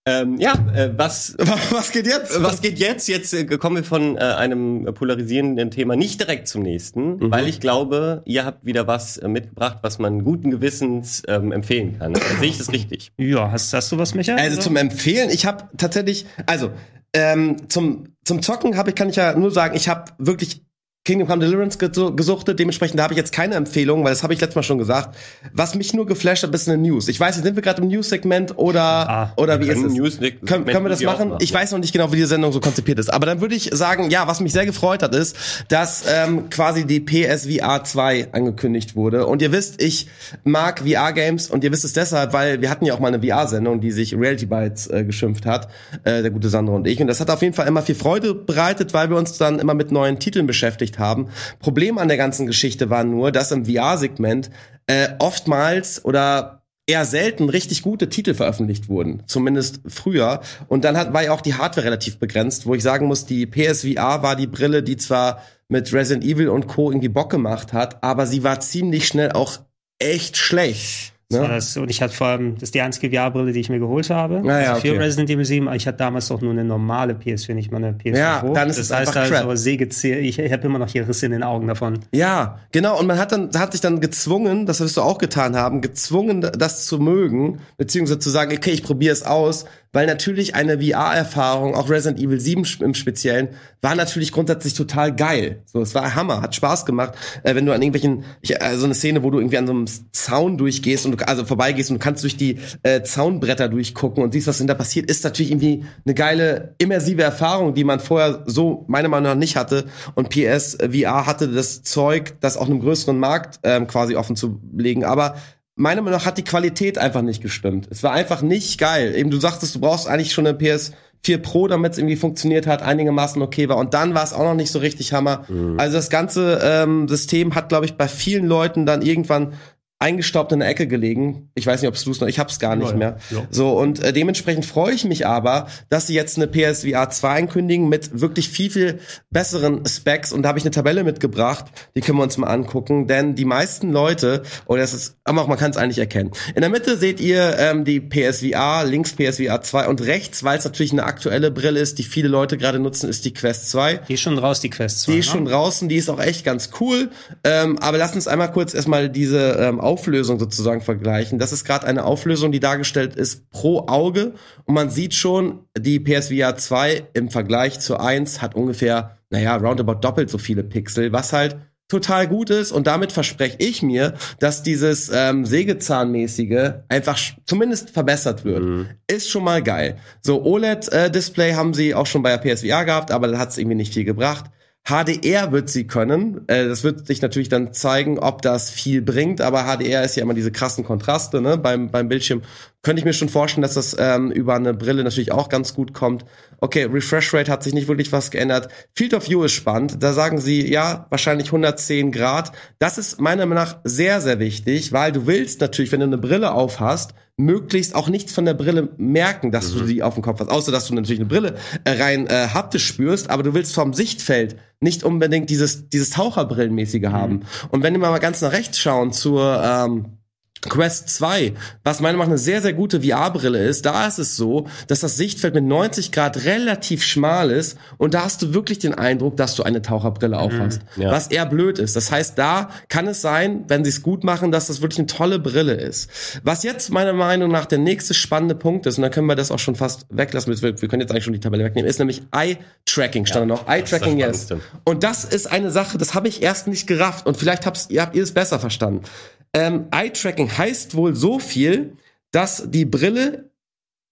Ähm, ja, äh, was, *laughs* Was geht jetzt? was geht jetzt? Jetzt äh, kommen wir von äh, einem polarisierenden Thema nicht direkt zum nächsten, Mhm. weil ich glaube, ihr habt wieder was äh, mitgebracht, was man guten Gewissens ähm, empfehlen kann. Äh, Sehe ich das richtig? Ja, hast, hast du was, Michael? Also zum Empfehlen, ich habe tatsächlich, also ähm, zum zum Zocken habe ich kann ich ja nur sagen, ich habe wirklich Kingdom Come Deliverance gesuchtet. Dementsprechend habe ich jetzt keine Empfehlung, weil das habe ich letztes Mal schon gesagt. Was mich nur geflasht hat, ist eine News. Ich weiß nicht, sind wir gerade im News-Segment oder, ah, oder wie ist es? News können, können wir das machen? Ich weiß noch nicht genau, wie die Sendung so konzipiert ist. Aber dann würde ich sagen, ja, was mich sehr gefreut hat, ist, dass ähm, quasi die PSVR 2 angekündigt wurde. Und ihr wisst, ich mag VR-Games und ihr wisst es deshalb, weil wir hatten ja auch mal eine VR-Sendung, die sich Reality Bytes äh, geschimpft hat, äh, der gute Sandra und ich. Und das hat auf jeden Fall immer viel Freude bereitet, weil wir uns dann immer mit neuen Titeln beschäftigt haben. Problem an der ganzen Geschichte war nur, dass im VR-Segment äh, oftmals oder eher selten richtig gute Titel veröffentlicht wurden, zumindest früher. Und dann hat, war ja auch die Hardware relativ begrenzt, wo ich sagen muss, die PSVR war die Brille, die zwar mit Resident Evil und Co. irgendwie Bock gemacht hat, aber sie war ziemlich schnell auch echt schlecht. Ne? Das, und ich hatte vor allem, das ist die einzige VR-Brille, die ich mir geholt habe. Ah, ja, also für okay. Resident Evil 7, aber ich hatte damals doch nur eine normale PS4, nicht mal eine PS4 ja, Pro. Dann ist das es heißt einfach also Sägezähl, ich, ich habe immer noch hier Risse in den Augen davon. Ja, genau. Und man hat dann, hat sich dann gezwungen, das wirst du auch getan haben, gezwungen, das zu mögen, beziehungsweise zu sagen, okay, ich probiere es aus, weil natürlich eine VR-Erfahrung, auch Resident Evil 7 im Speziellen, war natürlich grundsätzlich total geil. So, es war Hammer, hat Spaß gemacht, äh, wenn du an irgendwelchen, ich, äh, so eine Szene, wo du irgendwie an so einem Zaun durchgehst und du, also vorbeigehst und du kannst durch die äh, Zaunbretter durchgucken und siehst, was da passiert, ist natürlich irgendwie eine geile immersive Erfahrung, die man vorher so meiner Meinung nach nicht hatte. Und PS VR hatte das Zeug, das auch einem größeren Markt ähm, quasi offen zu legen. Aber meiner Meinung nach hat die Qualität einfach nicht gestimmt. Es war einfach nicht geil. Eben, du sagtest, du brauchst eigentlich schon eine PS4 Pro, damit es irgendwie funktioniert hat, einigermaßen okay war. Und dann war es auch noch nicht so richtig Hammer. Mhm. Also das ganze ähm, System hat, glaube ich, bei vielen Leuten dann irgendwann eingestaubt in der Ecke gelegen. Ich weiß nicht, ob es du es noch, ich hab's gar nicht ja, mehr. Ja. So und äh, dementsprechend freue ich mich aber, dass sie jetzt eine PSVR 2 ankündigen mit wirklich viel viel besseren Specs und da habe ich eine Tabelle mitgebracht, die können wir uns mal angucken, denn die meisten Leute oder das ist aber auch man kann es eigentlich erkennen. In der Mitte seht ihr ähm, die PSVR, links PSVR 2 und rechts, weil es natürlich eine aktuelle Brille ist, die viele Leute gerade nutzen, ist die Quest 2. Die ist schon raus, die Quest 2. Die ist ne? schon draußen, die ist auch echt ganz cool, ähm, aber lass uns einmal kurz erstmal diese ähm, Auflösung sozusagen vergleichen. Das ist gerade eine Auflösung, die dargestellt ist pro Auge und man sieht schon, die PSVR 2 im Vergleich zur 1 hat ungefähr, naja, roundabout doppelt so viele Pixel, was halt total gut ist und damit verspreche ich mir, dass dieses ähm, Sägezahnmäßige einfach zumindest verbessert wird. Mhm. Ist schon mal geil. So OLED-Display äh, haben sie auch schon bei der PSVR gehabt, aber da hat es irgendwie nicht viel gebracht. HDR wird sie können. Äh, das wird sich natürlich dann zeigen, ob das viel bringt, aber HDR ist ja immer diese krassen Kontraste ne? beim, beim Bildschirm. Könnte ich mir schon vorstellen, dass das ähm, über eine Brille natürlich auch ganz gut kommt. Okay, Refresh Rate hat sich nicht wirklich was geändert. Field of View ist spannend. Da sagen sie, ja, wahrscheinlich 110 Grad. Das ist meiner Meinung nach sehr, sehr wichtig, weil du willst natürlich, wenn du eine Brille auf hast, möglichst auch nichts von der Brille merken, dass mhm. du sie auf dem Kopf hast. Außer, dass du natürlich eine Brille äh, rein äh, haptisch spürst, aber du willst vom Sichtfeld nicht unbedingt dieses, dieses Taucherbrillenmäßige mhm. haben. Und wenn wir mal ganz nach rechts schauen zur, ähm, Quest 2, was meiner Meinung nach eine sehr, sehr gute VR-Brille ist, da ist es so, dass das Sichtfeld mit 90 Grad relativ schmal ist und da hast du wirklich den Eindruck, dass du eine Taucherbrille mhm, aufhast, ja. was eher blöd ist. Das heißt, da kann es sein, wenn sie es gut machen, dass das wirklich eine tolle Brille ist. Was jetzt meiner Meinung nach der nächste spannende Punkt ist, und da können wir das auch schon fast weglassen, wir, wir können jetzt eigentlich schon die Tabelle wegnehmen, ist nämlich Eye-Tracking, stand ja, noch. Eye-Tracking, yes. Und das ist eine Sache, das habe ich erst nicht gerafft und vielleicht habt ihr es besser verstanden. Ähm, Eye-Tracking heißt wohl so viel, dass die Brille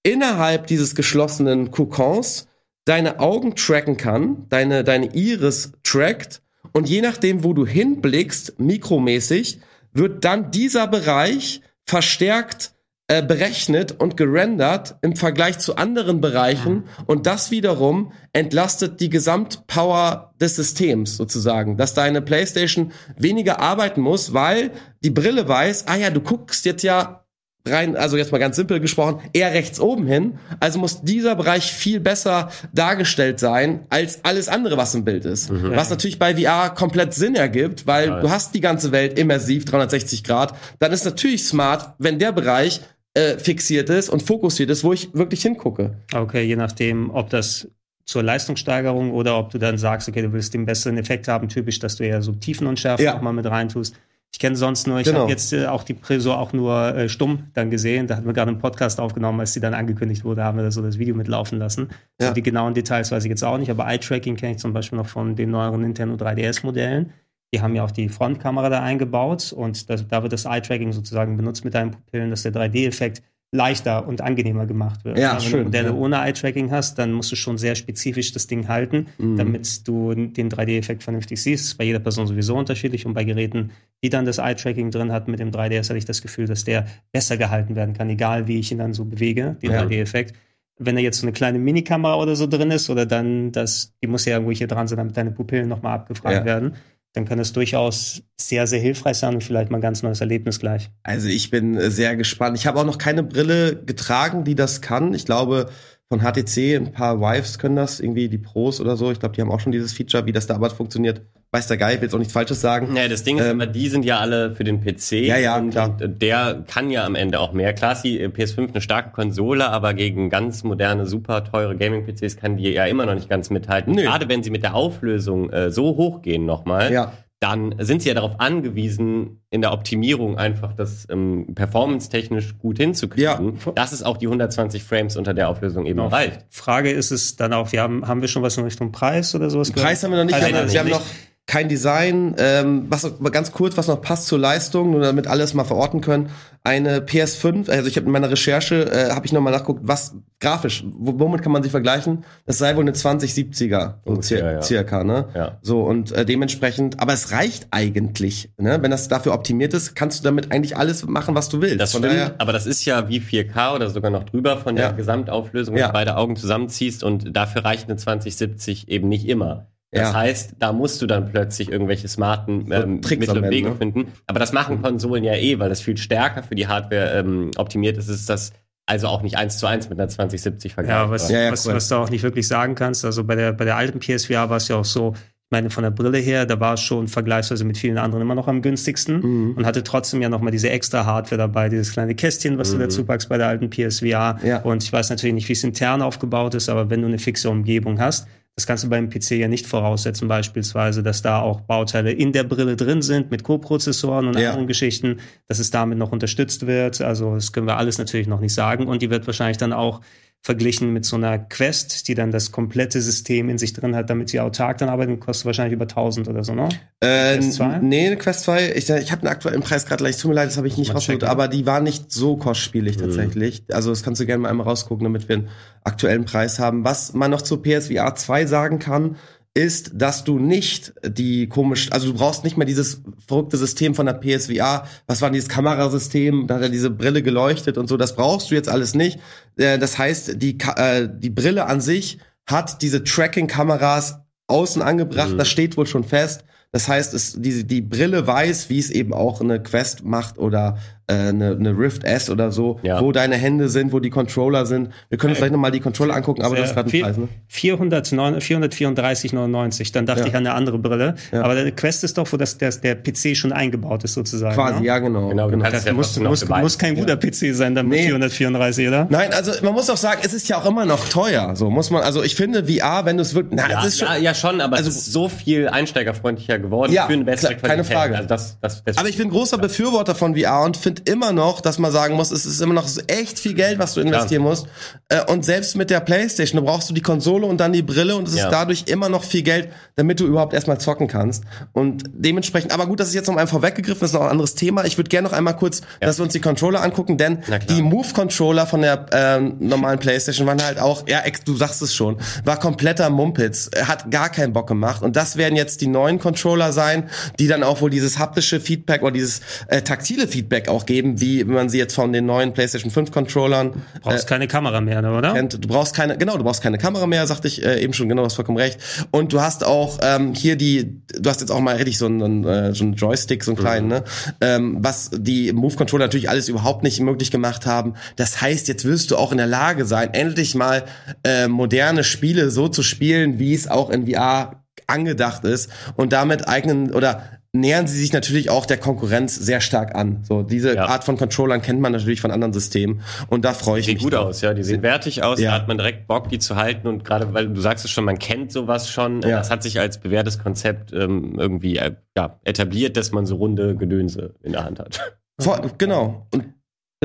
innerhalb dieses geschlossenen Kokons deine Augen tracken kann, deine, deine Iris trackt. Und je nachdem, wo du hinblickst, mikromäßig, wird dann dieser Bereich verstärkt äh, berechnet und gerendert im Vergleich zu anderen Bereichen und das wiederum entlastet die Gesamtpower des Systems sozusagen, dass deine PlayStation weniger arbeiten muss, weil die Brille weiß, ah ja, du guckst jetzt ja rein, also jetzt mal ganz simpel gesprochen, eher rechts oben hin. Also muss dieser Bereich viel besser dargestellt sein als alles andere, was im Bild ist. Mhm. Was natürlich bei VR komplett Sinn ergibt, weil ja. du hast die ganze Welt immersiv 360 Grad. Dann ist natürlich smart, wenn der Bereich äh, fixiert ist und fokussiert ist, wo ich wirklich hingucke. Okay, je nachdem, ob das zur Leistungssteigerung oder ob du dann sagst, okay, du willst den besseren Effekt haben, typisch, dass du eher so Tiefenunschärfe ja. auch mal mit reintust. Ich kenne sonst nur, ich genau. habe jetzt äh, auch die Preso auch nur äh, stumm dann gesehen. Da hatten wir gerade einen Podcast aufgenommen, als die dann angekündigt wurde, haben wir da so das Video mitlaufen lassen. Ja. So die genauen Details weiß ich jetzt auch nicht, aber Eye-Tracking kenne ich zum Beispiel noch von den neueren Nintendo 3DS-Modellen. Die haben ja auch die Frontkamera da eingebaut und das, da wird das Eye-Tracking sozusagen benutzt mit deinen Pupillen, dass der 3D-Effekt leichter und angenehmer gemacht wird. Ja, Wenn schön, du Modelle ja. ohne Eye-Tracking hast, dann musst du schon sehr spezifisch das Ding halten, mhm. damit du den 3D-Effekt vernünftig siehst. Das ist bei jeder Person sowieso unterschiedlich und bei Geräten, die dann das Eye-Tracking drin hat mit dem 3DS, hatte ich das Gefühl, dass der besser gehalten werden kann, egal wie ich ihn dann so bewege, den ja. 3D-Effekt. Wenn da jetzt so eine kleine Minikamera oder so drin ist, oder dann das, die muss ja irgendwo hier dran sein, damit deine Pupillen nochmal abgefragt ja. werden dann kann es durchaus sehr, sehr hilfreich sein und vielleicht mal ein ganz neues Erlebnis gleich. Also ich bin äh, sehr gespannt. Ich habe auch noch keine Brille getragen, die das kann. Ich glaube, von HTC, ein paar Wives können das, irgendwie die Pros oder so. Ich glaube, die haben auch schon dieses Feature, wie das da aber funktioniert. Weiß der Geil, ich will jetzt auch nichts Falsches sagen. Ja, das Ding ist ähm, aber, die sind ja alle für den PC. Ja, ja, und, klar. Und der kann ja am Ende auch mehr. Klar ist die PS5 eine starke Konsole, aber gegen ganz moderne, super teure Gaming-PCs kann die ja immer noch nicht ganz mithalten. Nö. Gerade wenn sie mit der Auflösung äh, so hochgehen nochmal. Ja dann sind sie ja darauf angewiesen, in der Optimierung einfach das ähm, performance-technisch gut hinzukriegen, ja. dass es auch die 120 Frames unter der Auflösung eben genau. reicht. Frage ist es dann auch, wir haben, haben wir schon was in Richtung Preis oder sowas? Preis haben wir noch nicht, also, wir, haben, wir haben noch kein Design, ähm, was ganz kurz, was noch passt zur Leistung, nur damit alles mal verorten können. Eine PS5, also ich habe in meiner Recherche äh, habe ich noch mal nachguckt, was grafisch, womit kann man sich vergleichen? Das sei wohl eine 2070er, so okay, ja, circa, ne? Ja. So und äh, dementsprechend, aber es reicht eigentlich, ne? Wenn das dafür optimiert ist, kannst du damit eigentlich alles machen, was du willst. Das von stimmt, daher, aber das ist ja wie 4K oder sogar noch drüber von der ja. Gesamtauflösung, wenn du beide Augen zusammenziehst und dafür reicht eine 2070 eben nicht immer. Das ja. heißt, da musst du dann plötzlich irgendwelche smarten ähm, so Mittel und Wege ne? finden. Aber das machen Konsolen ja eh, weil das viel stärker für die Hardware ähm, optimiert ist, ist das also auch nicht eins zu eins mit einer 2070 vergleichbar. Ja, was, ja, ja, was, cool. was du auch nicht wirklich sagen kannst. Also bei der, bei der alten PSVR war es ja auch so, ich meine, von der Brille her, da war es schon vergleichsweise mit vielen anderen immer noch am günstigsten mhm. und hatte trotzdem ja nochmal diese extra Hardware dabei, dieses kleine Kästchen, was mhm. du dazu packst bei der alten PSVR. Ja. Und ich weiß natürlich nicht, wie es intern aufgebaut ist, aber wenn du eine fixe Umgebung hast, das kannst du beim PC ja nicht voraussetzen, beispielsweise, dass da auch Bauteile in der Brille drin sind mit Co-Prozessoren und ja. anderen Geschichten, dass es damit noch unterstützt wird. Also das können wir alles natürlich noch nicht sagen. Und die wird wahrscheinlich dann auch verglichen mit so einer Quest, die dann das komplette System in sich drin hat, damit sie autark dann arbeiten, kostet wahrscheinlich über 1000 oder so, ne? Äh, Quest 2? Nee, Quest 2, ich, ich habe den aktuellen Preis gerade gleich, tut mir leid, das habe ich nicht rausgeholt, aber die war nicht so kostspielig mhm. tatsächlich. Mhm. Also das kannst du gerne mal einmal rausgucken, damit wir einen aktuellen Preis haben. Was man noch zu PSVR 2 sagen kann, ist, dass du nicht die komisch, also du brauchst nicht mehr dieses verrückte System von der PSVR, was war dieses Kamerasystem, da hat er diese Brille geleuchtet und so, das brauchst du jetzt alles nicht. Äh, das heißt, die, äh, die Brille an sich hat diese Tracking-Kameras außen angebracht, mhm. das steht wohl schon fest. Das heißt, es, die, die Brille weiß, wie es eben auch eine Quest macht oder eine, eine Rift S oder so, ja. wo deine Hände sind, wo die Controller sind. Wir können uns vielleicht nochmal die Controller angucken, aber das ist gerade ein Preis, ne? 434,99, dann dachte ja. ich an eine andere Brille. Ja. Aber der Quest ist doch, wo das, der, der PC schon eingebaut ist, sozusagen. Quasi, ne? ja, genau. genau, genau. Das muss, muss, muss kein guter PC sein, dann nee. mit 434, oder? Nein, also man muss auch sagen, es ist ja auch immer noch teuer. So muss man, also ich finde VR, wenn du es wirklich. Na, ja, ist schon, ja, ja, schon, aber also, es ist so viel einsteigerfreundlicher geworden ja, für eine bessere klar, Qualität. Keine Frage. Also das, das, das aber ich bin großer Befürworter von VR und finde immer noch, dass man sagen muss, es ist immer noch echt viel Geld, was du investieren ja. musst. Äh, und selbst mit der Playstation, da brauchst du die Konsole und dann die Brille und es ist ja. dadurch immer noch viel Geld, damit du überhaupt erstmal zocken kannst. Und dementsprechend, aber gut, das ist jetzt noch einmal vorweggegriffen, das ist noch ein anderes Thema. Ich würde gerne noch einmal kurz, ja. dass wir uns die Controller angucken, denn die Move-Controller von der äh, normalen Playstation waren halt auch, ja, du sagst es schon, war kompletter Mumpitz, hat gar keinen Bock gemacht. Und das werden jetzt die neuen Controller sein, die dann auch wohl dieses haptische Feedback oder dieses äh, taktile Feedback auch geben, wie man sie jetzt von den neuen PlayStation 5 Controllern. Du brauchst äh, keine Kamera mehr, ne, oder? Kennt. Du brauchst keine, genau, du brauchst keine Kamera mehr, sagte ich äh, eben schon, genau, du hast vollkommen recht. Und du hast auch ähm, hier die, du hast jetzt auch mal richtig so einen, äh, so einen Joystick, so einen kleinen, mhm. ne? Ähm, was die Move-Controller natürlich alles überhaupt nicht möglich gemacht haben. Das heißt, jetzt wirst du auch in der Lage sein, endlich mal äh, moderne Spiele so zu spielen, wie es auch in VR angedacht ist und damit eignen oder nähern sie sich natürlich auch der Konkurrenz sehr stark an. So diese ja. Art von Controllern kennt man natürlich von anderen Systemen und da freue ich Sieht mich. Sieht gut drauf. aus, ja, die sehen wertig aus, ja. da hat man direkt Bock, die zu halten und gerade weil du sagst es schon, man kennt sowas schon, ja. das hat sich als bewährtes Konzept ähm, irgendwie äh, ja, etabliert, dass man so runde Gedönse in der Hand hat. *laughs* Vor, genau. Und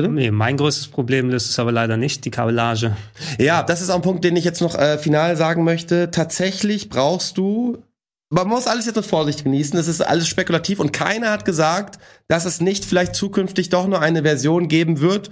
Nee, mein größtes Problem ist es aber leider nicht, die Kabellage. Ja, das ist auch ein Punkt, den ich jetzt noch äh, final sagen möchte. Tatsächlich brauchst du man muss alles jetzt mit Vorsicht genießen. Das ist alles spekulativ und keiner hat gesagt, dass es nicht vielleicht zukünftig doch nur eine Version geben wird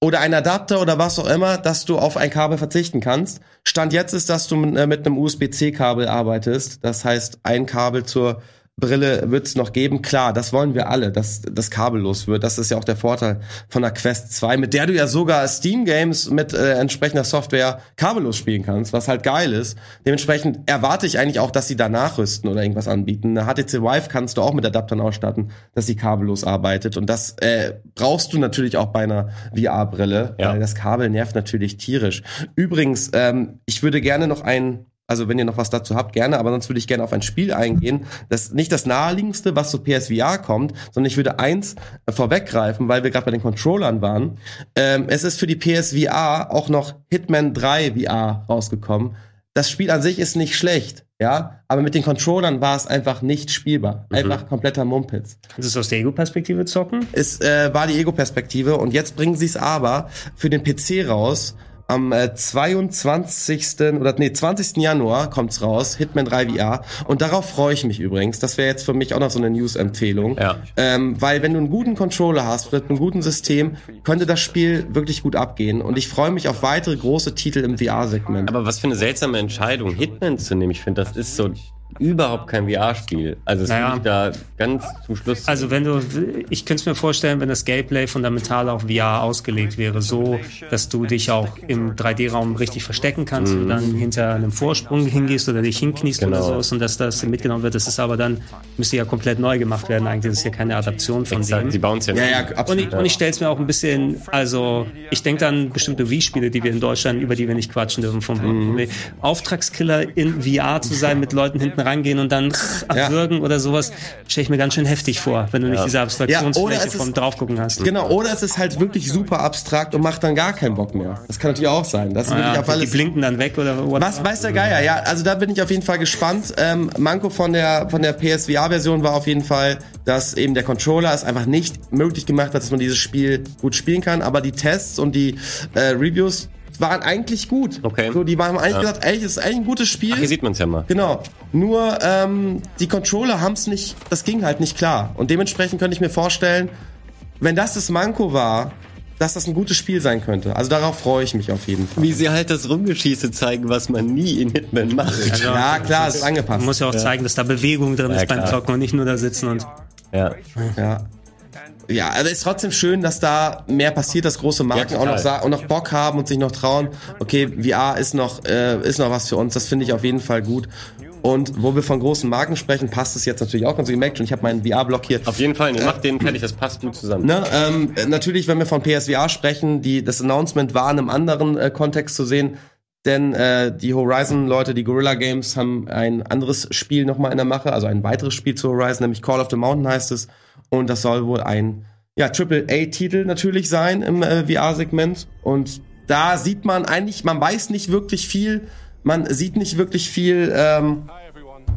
oder ein Adapter oder was auch immer, dass du auf ein Kabel verzichten kannst. Stand jetzt ist, dass du mit, äh, mit einem USB-C-Kabel arbeitest. Das heißt, ein Kabel zur Brille wird es noch geben. Klar, das wollen wir alle, dass das kabellos wird. Das ist ja auch der Vorteil von der Quest 2, mit der du ja sogar Steam Games mit äh, entsprechender Software kabellos spielen kannst, was halt geil ist. Dementsprechend erwarte ich eigentlich auch, dass sie da nachrüsten oder irgendwas anbieten. Eine HTC Vive kannst du auch mit Adaptern ausstatten, dass sie kabellos arbeitet. Und das äh, brauchst du natürlich auch bei einer VR-Brille, ja. weil das Kabel nervt natürlich tierisch. Übrigens, ähm, ich würde gerne noch ein also wenn ihr noch was dazu habt, gerne, aber sonst würde ich gerne auf ein Spiel eingehen. Das ist nicht das naheliegendste, was zu PSVR kommt, sondern ich würde eins vorweggreifen, weil wir gerade bei den Controllern waren. Ähm, es ist für die PSVR auch noch Hitman 3 VR rausgekommen. Das Spiel an sich ist nicht schlecht, ja, aber mit den Controllern war es einfach nicht spielbar. Mhm. Einfach kompletter Mumpitz. Kannst du es aus der Ego-Perspektive zocken? Es äh, war die Ego-Perspektive und jetzt bringen sie es aber für den PC raus am äh, 22. oder nee, 20. Januar kommt's raus, Hitman 3 VR. Und darauf freue ich mich übrigens. Das wäre jetzt für mich auch noch so eine News-Empfehlung. Ja. Ähm, weil wenn du einen guten Controller hast, mit einem guten System, könnte das Spiel wirklich gut abgehen. Und ich freue mich auf weitere große Titel im VR-Segment. Aber was für eine seltsame Entscheidung, Hitman zu nehmen. Ich finde, das ist so überhaupt kein VR-Spiel. Also es naja. da ganz zum Schluss. Also wenn du, ich könnte es mir vorstellen, wenn das Gameplay fundamental auf VR ausgelegt wäre, so, dass du dich auch im 3D-Raum richtig verstecken kannst mhm. und dann hinter einem Vorsprung hingehst oder dich hinkniest genau. oder so und dass das mitgenommen wird. Das ist aber dann, müsste ja komplett neu gemacht werden eigentlich. Das ist ja keine Adaption von Exakt, dem. Sie bauen es ja, ja, ja absolut, Und ich, ja. Und ich stelle es mir auch ein bisschen, also ich denke dann bestimmte Wii-Spiele, die wir in Deutschland, über die wir nicht quatschen dürfen, vom mhm. Auftragskiller in VR zu sein, mit Leuten hinten rangehen und dann abwürgen ja. oder sowas, stelle ich mir ganz schön heftig vor, wenn du nicht diese Abstraktionsfläche vom Draufgucken hast. Genau, oder es ist halt wirklich super abstrakt und macht dann gar keinen Bock mehr. Das kann natürlich auch sein. Das ah, ja, auf alles, die blinken dann weg oder was? Weiß der Geier, ja. Also da bin ich auf jeden Fall gespannt. Ähm, Manko von der, von der PSVR-Version war auf jeden Fall, dass eben der Controller es einfach nicht möglich gemacht hat, dass man dieses Spiel gut spielen kann. Aber die Tests und die äh, Reviews waren eigentlich gut. Okay. So, die haben eigentlich ja. gesagt, ey, das ist eigentlich ein gutes Spiel. Ach, hier sieht man es ja mal. Genau. Nur ähm, die Controller haben es nicht, das ging halt nicht klar. Und dementsprechend könnte ich mir vorstellen, wenn das das Manko war, dass das ein gutes Spiel sein könnte. Also darauf freue ich mich auf jeden Fall. Wie sie halt das Rumgeschieße zeigen, was man nie in Hitman macht. Also, ja, klar, es ist angepasst. Man muss ja auch ja. zeigen, dass da Bewegung drin ja, ist beim Zocken und nicht nur da sitzen und. Ja. Ja ja, also ist trotzdem schön, dass da mehr passiert, dass große Marken ja, auch, noch, auch noch Bock haben und sich noch trauen. Okay, VR ist noch, äh, ist noch was für uns. Das finde ich auf jeden Fall gut. Und wo wir von großen Marken sprechen, passt es jetzt natürlich auch ganz gut. Ihr merkt schon, ich habe meinen VR-Block hier. Auf jeden Fall, ihr macht den fertig, das passt gut zusammen. Ne, ähm, natürlich, wenn wir von PSVR sprechen, die, das Announcement war in einem anderen äh, Kontext zu sehen. Denn äh, die Horizon-Leute, die Gorilla Games, haben ein anderes Spiel nochmal in der Mache, also ein weiteres Spiel zu Horizon, nämlich Call of the Mountain heißt es. Und das soll wohl ein ja, Triple-A-Titel natürlich sein im äh, VR-Segment. Und da sieht man eigentlich, man weiß nicht wirklich viel, man sieht nicht wirklich viel, ähm,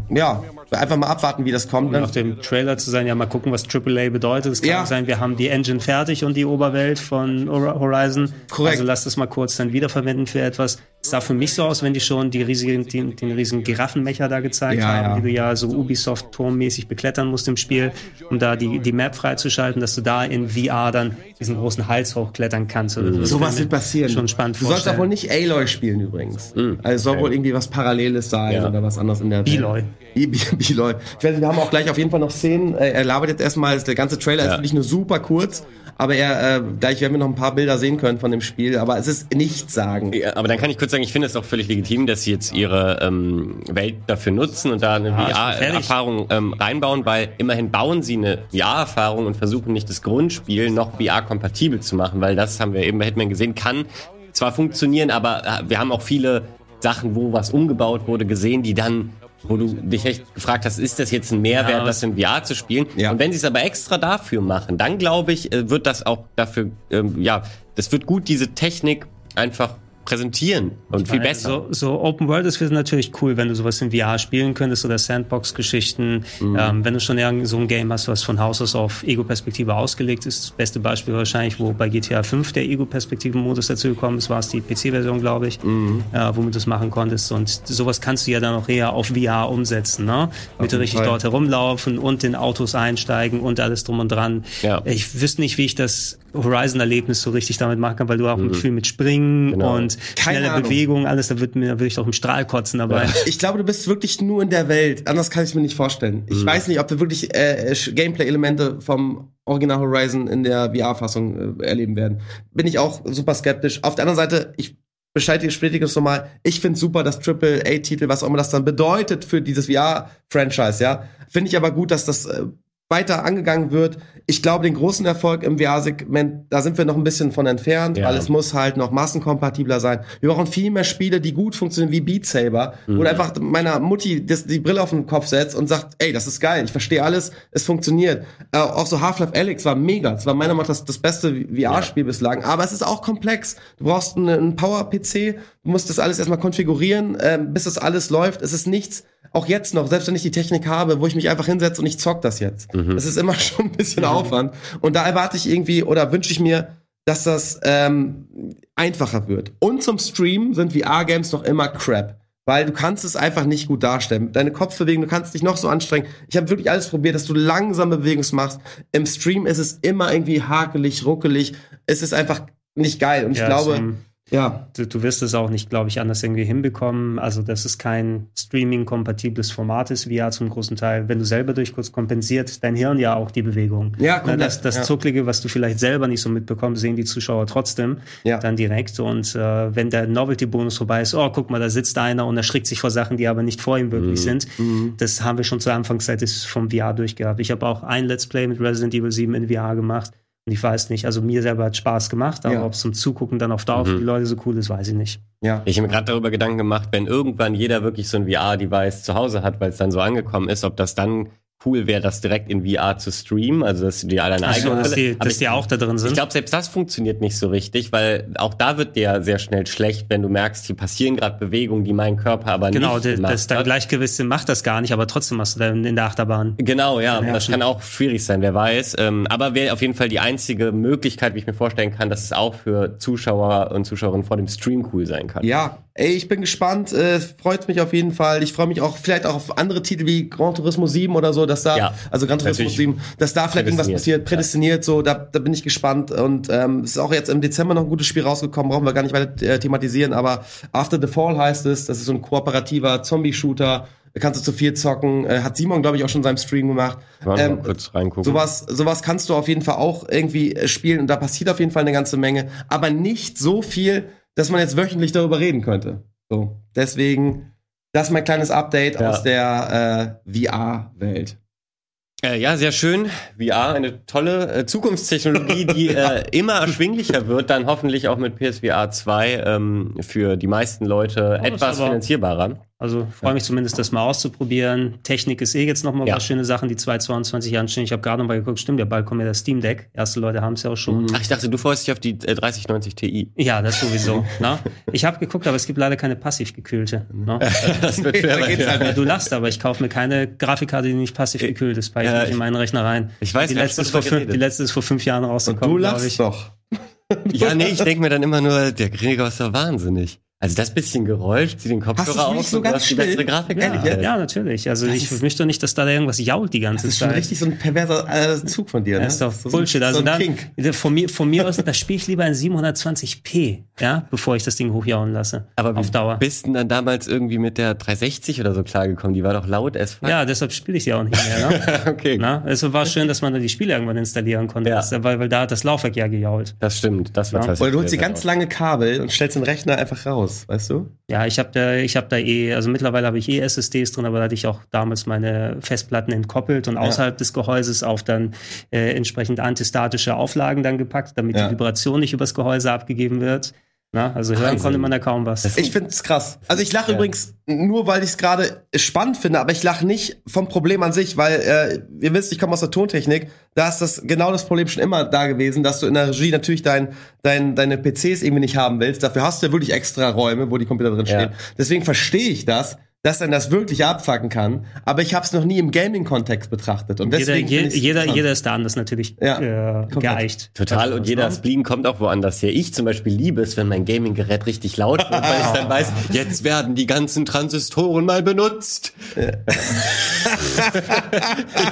ja, einfach mal abwarten, wie das kommt. Um nach dem Trailer zu sein, ja, mal gucken, was AAA bedeutet. Es kann ja. sein, wir haben die Engine fertig und die Oberwelt von Horizon. Korrekt. Also lasst es mal kurz dann wiederverwenden für etwas. Es sah für mich so aus, wenn die schon die riesigen, die, den riesigen Giraffenmecher da gezeigt ja, haben, ja. die du ja so Ubisoft-turmmäßig beklettern musst im Spiel, um da die, die Map freizuschalten, dass du da in VR dann diesen großen Hals hochklettern kannst. Oder mhm. Sowas wird passieren. Schon spannend Du sollst auch wohl nicht Aloy spielen übrigens. Mhm. Also soll okay. wohl irgendwie was Paralleles sein ja. oder was anderes in der Welt. Beloy. Ich weiß, wir haben auch gleich auf jeden Fall noch Szenen. Äh, er labert jetzt erstmal, der ganze Trailer ja. ist wirklich nur super kurz. Aber er, äh, gleich werden wir noch ein paar Bilder sehen können von dem Spiel, aber es ist nichts sagen. Ja, aber dann kann ich kurz sagen, ich finde es auch völlig legitim, dass sie jetzt ihre ähm, Welt dafür nutzen und da eine ja, VR-Erfahrung ähm, reinbauen, weil immerhin bauen sie eine VR-Erfahrung und versuchen nicht das Grundspiel noch VR-kompatibel zu machen, weil das haben wir eben bei Hitman gesehen, kann zwar funktionieren, aber äh, wir haben auch viele Sachen, wo was umgebaut wurde, gesehen, die dann wo du dich echt gefragt hast, ist das jetzt ein Mehrwert, ja, das in VR zu spielen? Ja. Und wenn sie es aber extra dafür machen, dann glaube ich, äh, wird das auch dafür, ähm, ja, das wird gut diese Technik einfach präsentieren und ich viel meine, besser. So, so Open World ist natürlich cool, wenn du sowas in VR spielen könntest oder Sandbox-Geschichten. Mhm. Ähm, wenn du schon so ein Game hast, was von Haus aus auf Ego-Perspektive ausgelegt ist. Das beste Beispiel wahrscheinlich, wo bei GTA 5 der Ego-Perspektiven-Modus dazu gekommen ist, war es die PC-Version, glaube ich, mhm. äh, womit du es machen konntest. Und sowas kannst du ja dann auch eher auf VR umsetzen, ne? Mit du richtig Fall. dort herumlaufen und in Autos einsteigen und alles drum und dran. Ja. Ich wüsste nicht, wie ich das Horizon-Erlebnis so richtig damit machen kann, weil du auch mhm. viel mit Springen genau. und Keine schnelle Ahnung. Bewegung, alles, da wird mir, da würde ich doch im Strahl kotzen dabei. Ja. Ich glaube, du bist wirklich nur in der Welt. Anders kann ich mir nicht vorstellen. Ich mhm. weiß nicht, ob wir wirklich äh, Gameplay-Elemente vom Original Horizon in der VR-Fassung äh, erleben werden. Bin ich auch super skeptisch. Auf der anderen Seite, ich bestätige, bestätige es nochmal. Ich finde super, dass Triple A-Titel, was auch immer das dann bedeutet für dieses VR-Franchise, ja. Finde ich aber gut, dass das äh, weiter angegangen wird. Ich glaube, den großen Erfolg im VR-Segment, da sind wir noch ein bisschen von entfernt, ja. weil es muss halt noch massenkompatibler sein. Wir brauchen viel mehr Spiele, die gut funktionieren wie Beat Saber, mhm. wo einfach meiner Mutti das, die Brille auf den Kopf setzt und sagt, ey, das ist geil, ich verstehe alles, es funktioniert. Äh, auch so Half-Life Alex war mega. Es war meiner Meinung nach das, das beste VR-Spiel ja. bislang, aber es ist auch komplex. Du brauchst einen, einen Power-PC, du musst das alles erstmal konfigurieren, äh, bis das alles läuft. Es ist nichts auch jetzt noch, selbst wenn ich die Technik habe, wo ich mich einfach hinsetze und ich zock das jetzt. Mhm. Das ist immer *laughs* schon ein bisschen mhm. Aufwand. Und da erwarte ich irgendwie oder wünsche ich mir, dass das ähm, einfacher wird. Und zum Stream sind VR-Games noch immer crap. Weil du kannst es einfach nicht gut darstellen. Deine Kopfbewegung, du kannst dich noch so anstrengen. Ich habe wirklich alles probiert, dass du langsame Bewegungen machst. Im Stream ist es immer irgendwie hakelig, ruckelig. Es ist einfach nicht geil. Und ich ja, glaube, ja. Du, du wirst es auch nicht, glaube ich, anders irgendwie hinbekommen. Also, dass es kein Streaming-kompatibles Format ist, VR zum großen Teil. Wenn du selber durchguckst, kompensiert dein Hirn ja auch die Bewegung. Ja, komplett. Das, das ja. Zucklige, was du vielleicht selber nicht so mitbekommst, sehen die Zuschauer trotzdem ja. dann direkt. Und äh, wenn der Novelty-Bonus vorbei ist, oh, guck mal, da sitzt einer und erschrickt sich vor Sachen, die aber nicht vor ihm wirklich mhm. sind. Mhm. Das haben wir schon zur Anfangszeit vom VR durchgehabt. Ich habe auch ein Let's Play mit Resident Evil 7 in VR gemacht und ich weiß nicht, also mir selber hat Spaß gemacht, aber ja. ob es zum Zugucken dann auf Dauer mhm. für die Leute so cool ist, weiß ich nicht. Ja. Ich habe mir gerade darüber Gedanken gemacht, wenn irgendwann jeder wirklich so ein VR-Device zu Hause hat, weil es dann so angekommen ist, ob das dann cool wäre, das direkt in VR zu streamen, also dass dir deine Ach eigene... So, dass die, dass die auch da drin sind? Ich glaube, selbst das funktioniert nicht so richtig, weil auch da wird dir sehr schnell schlecht, wenn du merkst, hier passieren gerade Bewegungen, die mein Körper aber genau, nicht Genau, das dein Gleichgewicht macht das gar nicht, aber trotzdem hast du dann in der Achterbahn. Genau, ja, ja das kann auch schwierig sein, wer weiß. Ähm, aber wäre auf jeden Fall die einzige Möglichkeit, wie ich mir vorstellen kann, dass es auch für Zuschauer und Zuschauerinnen vor dem Stream cool sein kann. Ja, ey, ich bin gespannt, äh, freut mich auf jeden Fall. Ich freue mich auch vielleicht auch auf andere Titel wie Gran Turismo 7 oder so, dass da, ja, also Gran Turismo 7, dass da vielleicht irgendwas passiert, prädestiniert, so, da, da bin ich gespannt. Und ähm, es ist auch jetzt im Dezember noch ein gutes Spiel rausgekommen, brauchen wir gar nicht weiter äh, thematisieren, aber After the Fall heißt es, das ist so ein kooperativer Zombie-Shooter, kannst du zu viel zocken, äh, hat Simon, glaube ich, auch schon in seinem Stream gemacht. Ähm, mal kurz reingucken. Sowas, sowas kannst du auf jeden Fall auch irgendwie spielen und da passiert auf jeden Fall eine ganze Menge, aber nicht so viel, dass man jetzt wöchentlich darüber reden könnte. So, deswegen, das ist mein kleines Update ja. aus der äh, VR-Welt. Äh, ja, sehr schön. VR, eine tolle äh, Zukunftstechnologie, die *laughs* äh, immer erschwinglicher wird, dann hoffentlich auch mit PSVR 2 ähm, für die meisten Leute oh, etwas finanzierbarer. Also freue mich zumindest, das mal auszuprobieren. Technik ist eh jetzt noch mal ja. was schöne Sachen, die 2022 anstehen. Ich habe gerade noch mal geguckt, stimmt ja, bald kommt ja das Steam Deck. Erste Leute haben es ja auch schon. Ach, ich dachte, du freust dich auf die äh, 3090 Ti. Ja, das sowieso. na? Ich habe geguckt, aber es gibt leider keine passiv gekühlte. Ne? *laughs* das wird schwer. Halt du lachst, aber ich kaufe mir keine Grafikkarte, die nicht passiv gekühlt ist, bei ja, ich in meinen Rechner rein. Ich weiß, die letzte, ist vor fünf, die letzte ist vor fünf Jahren rausgekommen. Und du lachst ich. doch. *laughs* ja, nee, ich denke mir dann immer nur, der Gregor ist doch wahnsinnig. Also das bisschen Geräusch, zieh den Kopfhörer auf so und ganz die bessere Grafik. Ja, ja, ja, natürlich. Also das ich möchte nicht, dass da irgendwas jault die ganze Zeit. Das ist schon richtig so ein perverser äh, Zug von dir. Ne? Das ist doch so Bullshit. Also so da, von mir, von mir aus, da spiele ich lieber in 720p, ja, bevor ich das Ding hochjauen lasse. Aber auf Dauer. Bist du dann damals irgendwie mit der 360 oder so klargekommen? Die war doch laut as fuck. Ja, deshalb spiele ich sie auch nicht mehr. Ne? *laughs* okay. Na? Also war schön, dass man dann die Spiele irgendwann installieren konnte, ja. weil, weil da hat das Laufwerk ja gejault. Das stimmt. Das war ja. Oder du holst die ganz lange Kabel und stellst den Rechner einfach raus, weißt du? Ja, ich habe da, ich habe da eh, also mittlerweile habe ich eh SSDs drin, aber da hatte ich auch damals meine Festplatten entkoppelt und ja. außerhalb des Gehäuses auf dann äh, entsprechend antistatische Auflagen dann gepackt, damit ja. die Vibration nicht übers Gehäuse abgegeben wird. Na, also hören Wahnsinn. konnte man da kaum was. Ich finde es krass. Also ich lache ja. übrigens nur, weil ich es gerade spannend finde, aber ich lache nicht vom Problem an sich, weil äh, ihr wisst, ich komme aus der Tontechnik. Da ist das genau das Problem schon immer da gewesen, dass du in der Regie natürlich dein, dein, deine PCs irgendwie nicht haben willst. Dafür hast du ja wirklich extra Räume, wo die Computer drin stehen. Ja. Deswegen verstehe ich das dass dann das wirklich abfacken kann. Aber ich habe es noch nie im Gaming-Kontext betrachtet. Und deswegen jeder, jeder, jeder ist da anders natürlich ja, äh, geeicht. Total. Und jeder Spleen kommt auch woanders her. Ich zum Beispiel liebe es, wenn mein Gaming-Gerät richtig laut wird, weil ich dann weiß, *laughs* jetzt werden die ganzen Transistoren mal benutzt. Ja,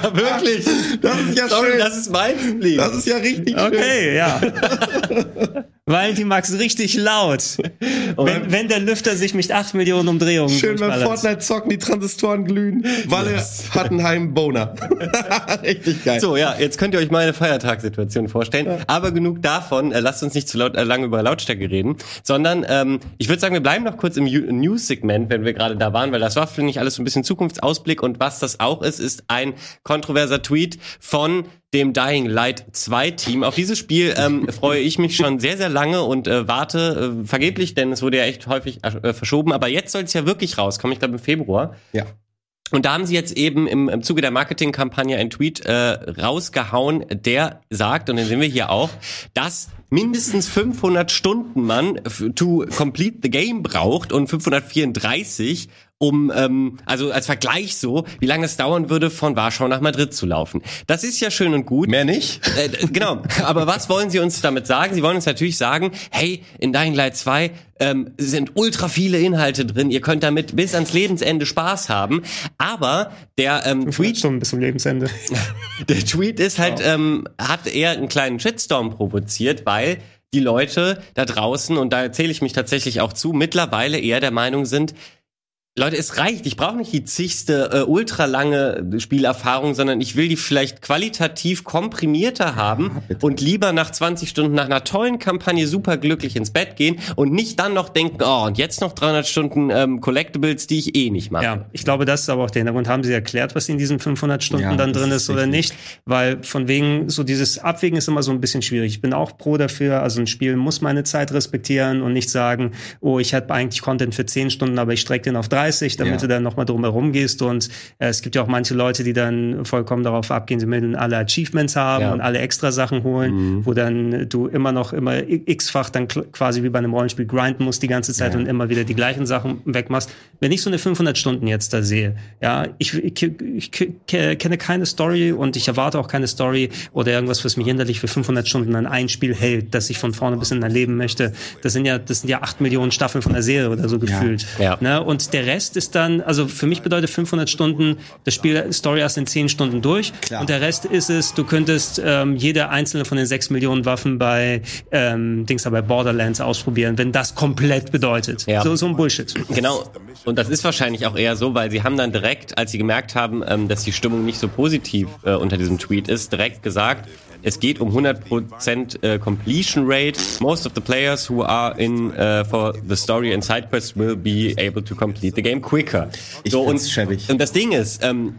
ja wirklich. Das ist ja schön. Das ist mein Spleen. Das ist ja richtig okay, schön. Okay, ja. *laughs* Valentin Max richtig laut. *laughs* Wenn, wenn, der Lüfter sich mit 8 Millionen Umdrehungen Schön beim Fortnite zocken, die Transistoren glühen. Walle yes. *laughs* Hattenheim Boner. *laughs* richtig geil. So, ja, jetzt könnt ihr euch meine Feiertagssituation vorstellen. Ja. Aber genug davon. Äh, lasst uns nicht zu laut, äh, lange über Lautstärke reden, sondern ähm, ich würde sagen, wir bleiben noch kurz im News-Segment, wenn wir gerade da waren, weil das war, finde ich, alles so ein bisschen Zukunftsausblick. Und was das auch ist, ist ein kontroverser Tweet von dem Dying Light 2 Team. Auf dieses Spiel ähm, *laughs* freue ich mich schon sehr, sehr lange und äh, warte äh, vergeblich, denn es wurde ja echt häufig äh, verschoben. Aber jetzt soll es ja wirklich rauskommen, ich glaube im Februar. Ja. Und da haben sie jetzt eben im, im Zuge der Marketingkampagne einen Tweet äh, rausgehauen, der sagt, und den sehen wir hier auch, dass mindestens 500 Stunden man to complete the game braucht und 534 um, ähm, also als Vergleich so, wie lange es dauern würde, von Warschau nach Madrid zu laufen. Das ist ja schön und gut. Mehr nicht? Äh, genau. Aber was wollen Sie uns damit sagen? Sie wollen uns natürlich sagen, hey, in Dying Light 2 ähm, sind ultra viele Inhalte drin. Ihr könnt damit bis ans Lebensende Spaß haben. Aber der ähm, Tweet schon bis zum Lebensende. *laughs* der Tweet ist halt ähm, hat eher einen kleinen Shitstorm provoziert, weil die Leute da draußen und da erzähle ich mich tatsächlich auch zu mittlerweile eher der Meinung sind, Leute, es reicht. Ich brauche nicht die zigste äh, ultralange Spielerfahrung, sondern ich will die vielleicht qualitativ komprimierter haben ja, und lieber nach 20 Stunden nach einer tollen Kampagne super glücklich ins Bett gehen und nicht dann noch denken, oh, und jetzt noch 300 Stunden ähm, Collectibles, die ich eh nicht mache. Ja, ich glaube, das ist aber auch der Hintergrund. Haben Sie erklärt, was in diesen 500 Stunden ja, dann drin ist, ist oder nicht? Weil von wegen, so dieses Abwägen ist immer so ein bisschen schwierig. Ich bin auch pro dafür, also ein Spiel muss meine Zeit respektieren und nicht sagen, oh, ich habe eigentlich Content für 10 Stunden, aber ich strecke den auf 30 30, damit ja. du dann nochmal drum herum gehst. Und äh, es gibt ja auch manche Leute, die dann vollkommen darauf abgehen, sie müssen alle Achievements haben ja. und alle extra Sachen holen, mhm. wo dann du immer noch immer x-fach dann quasi wie bei einem Rollenspiel grinden musst die ganze Zeit ja. und immer wieder die gleichen Sachen wegmachst. Wenn ich so eine 500 Stunden jetzt da sehe, ja, ich, ich, ich, kenne keine Story und ich erwarte auch keine Story oder irgendwas, was mich hinderlich für 500 Stunden an ein Spiel hält, das ich von vorne bis hin erleben möchte. Das sind ja, das sind ja acht Millionen Staffeln von der Serie oder so gefühlt. Ne? Und der Rest ist dann, also für mich bedeutet 500 Stunden, das Spiel Story erst in 10 Stunden durch. Klar. Und der Rest ist es, du könntest ähm, jede einzelne von den 6 Millionen Waffen bei ähm, Dings da bei Borderlands ausprobieren, wenn das komplett bedeutet. Ja. So, so ein Bullshit. Genau. Und das ist wahrscheinlich auch eher so, weil sie haben dann direkt, als sie gemerkt haben, ähm, dass die Stimmung nicht so positiv äh, unter diesem Tweet ist, direkt gesagt, es geht um 100% äh, Completion Rate. Most of the players who are in uh, for the story and side quests will be able to complete the game quicker. Ich so, und, schäbig. und das Ding ist, ähm,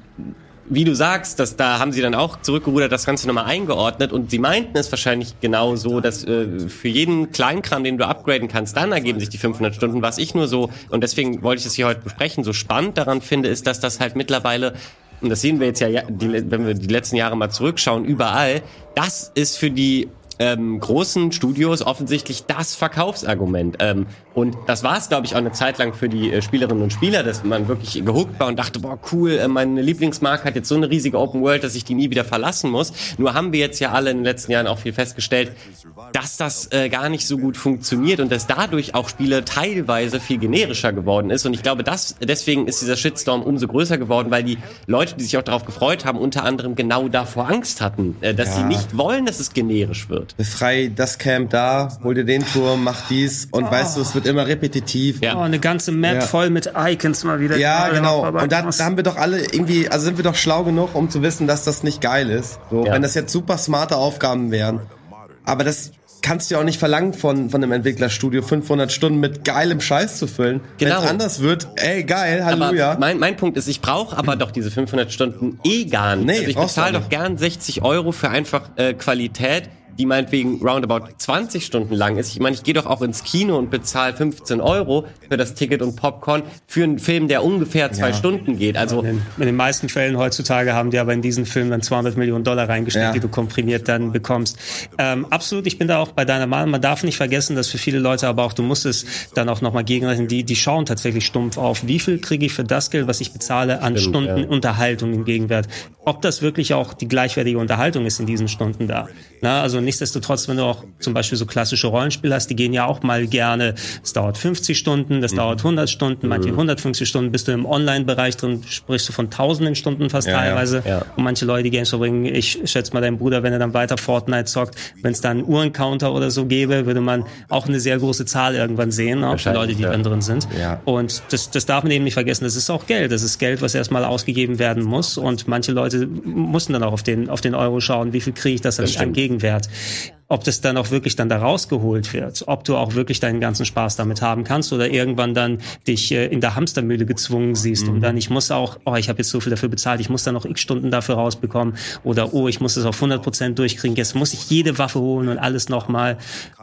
wie du sagst, dass da haben sie dann auch zurückgerudert, das Ganze nochmal eingeordnet und sie meinten es wahrscheinlich genau so, dass äh, für jeden Kleinkram, den du upgraden kannst, dann ergeben sich die 500 Stunden. Was ich nur so, und deswegen wollte ich das hier heute besprechen, so spannend daran finde, ist, dass das halt mittlerweile und das sehen wir jetzt ja, die, wenn wir die letzten Jahre mal zurückschauen, überall, das ist für die ähm, großen Studios offensichtlich das Verkaufsargument. Ähm, und das war es, glaube ich, auch eine Zeit lang für die äh, Spielerinnen und Spieler, dass man wirklich gehuckt war und dachte, boah, cool, äh, meine Lieblingsmarke hat jetzt so eine riesige Open World, dass ich die nie wieder verlassen muss. Nur haben wir jetzt ja alle in den letzten Jahren auch viel festgestellt, dass das äh, gar nicht so gut funktioniert und dass dadurch auch Spiele teilweise viel generischer geworden ist. Und ich glaube, das, deswegen ist dieser Shitstorm umso größer geworden, weil die Leute, die sich auch darauf gefreut haben, unter anderem genau davor Angst hatten, äh, dass ja. sie nicht wollen, dass es generisch wird. Befrei das Camp da, hol dir den Turm, mach dies und oh. weißt du, es wird immer repetitiv. Ja. Oh, eine ganze Map ja. voll mit Icons mal wieder. Ja, genau. Und da, da, haben wir doch alle irgendwie, also sind wir doch schlau genug, um zu wissen, dass das nicht geil ist. So, ja. wenn das jetzt super smarte Aufgaben wären. Aber das kannst du ja auch nicht verlangen von, von einem Entwicklerstudio, 500 Stunden mit geilem Scheiß zu füllen. Genau. Wenn es anders wird, ey, geil, Halleluja. Aber mein, mein Punkt ist, ich brauche aber doch diese 500 Stunden eh gar nicht. Nee, also ich bezahle doch gern 60 Euro für einfach äh, Qualität, die meinetwegen roundabout 20 Stunden lang ist. Ich meine, ich gehe doch auch ins Kino und bezahle 15 Euro für das Ticket und Popcorn für einen Film, der ungefähr zwei ja. Stunden geht. Also in den, in den, meisten Fällen heutzutage haben die aber in diesen Film dann 200 Millionen Dollar reingesteckt, ja. die du komprimiert dann bekommst. Ähm, absolut, ich bin da auch bei deiner Meinung. Man darf nicht vergessen, dass für viele Leute aber auch, du musst es dann auch nochmal gegenrechnen, die, die schauen tatsächlich stumpf auf, wie viel kriege ich für das Geld, was ich bezahle, an Stimmt, Stunden ja. Unterhaltung im Gegenwert. Ob das wirklich auch die gleichwertige Unterhaltung ist in diesen Stunden da. Na, also nichtsdestotrotz, wenn du auch zum Beispiel so klassische Rollenspiele hast, die gehen ja auch mal gerne, es dauert 50 Stunden, das mhm. dauert 100 Stunden, manche 150 mhm. Stunden, bist du im Online-Bereich drin, sprichst du von tausenden Stunden fast ja, teilweise. Ja, ja. Und manche Leute, die Games verbringen, ich schätze mal dein Bruder, wenn er dann weiter Fortnite zockt, wenn es da einen Uhrencounter oder so gäbe, würde man auch eine sehr große Zahl irgendwann sehen, auch für Leute, die dann drin sind. Und das, das darf man eben nicht vergessen, das ist auch Geld. Das ist Geld, was erstmal ausgegeben werden muss. Und manche Leute mussten dann auch auf den, auf den Euro schauen, wie viel kriege ich das, das an Gegenwert ob das dann auch wirklich dann da rausgeholt wird, ob du auch wirklich deinen ganzen Spaß damit haben kannst oder irgendwann dann dich äh, in der Hamstermühle gezwungen siehst mhm. und dann ich muss auch, oh, ich habe jetzt so viel dafür bezahlt, ich muss dann noch x Stunden dafür rausbekommen oder oh, ich muss es auf 100 Prozent durchkriegen, jetzt muss ich jede Waffe holen und alles nochmal.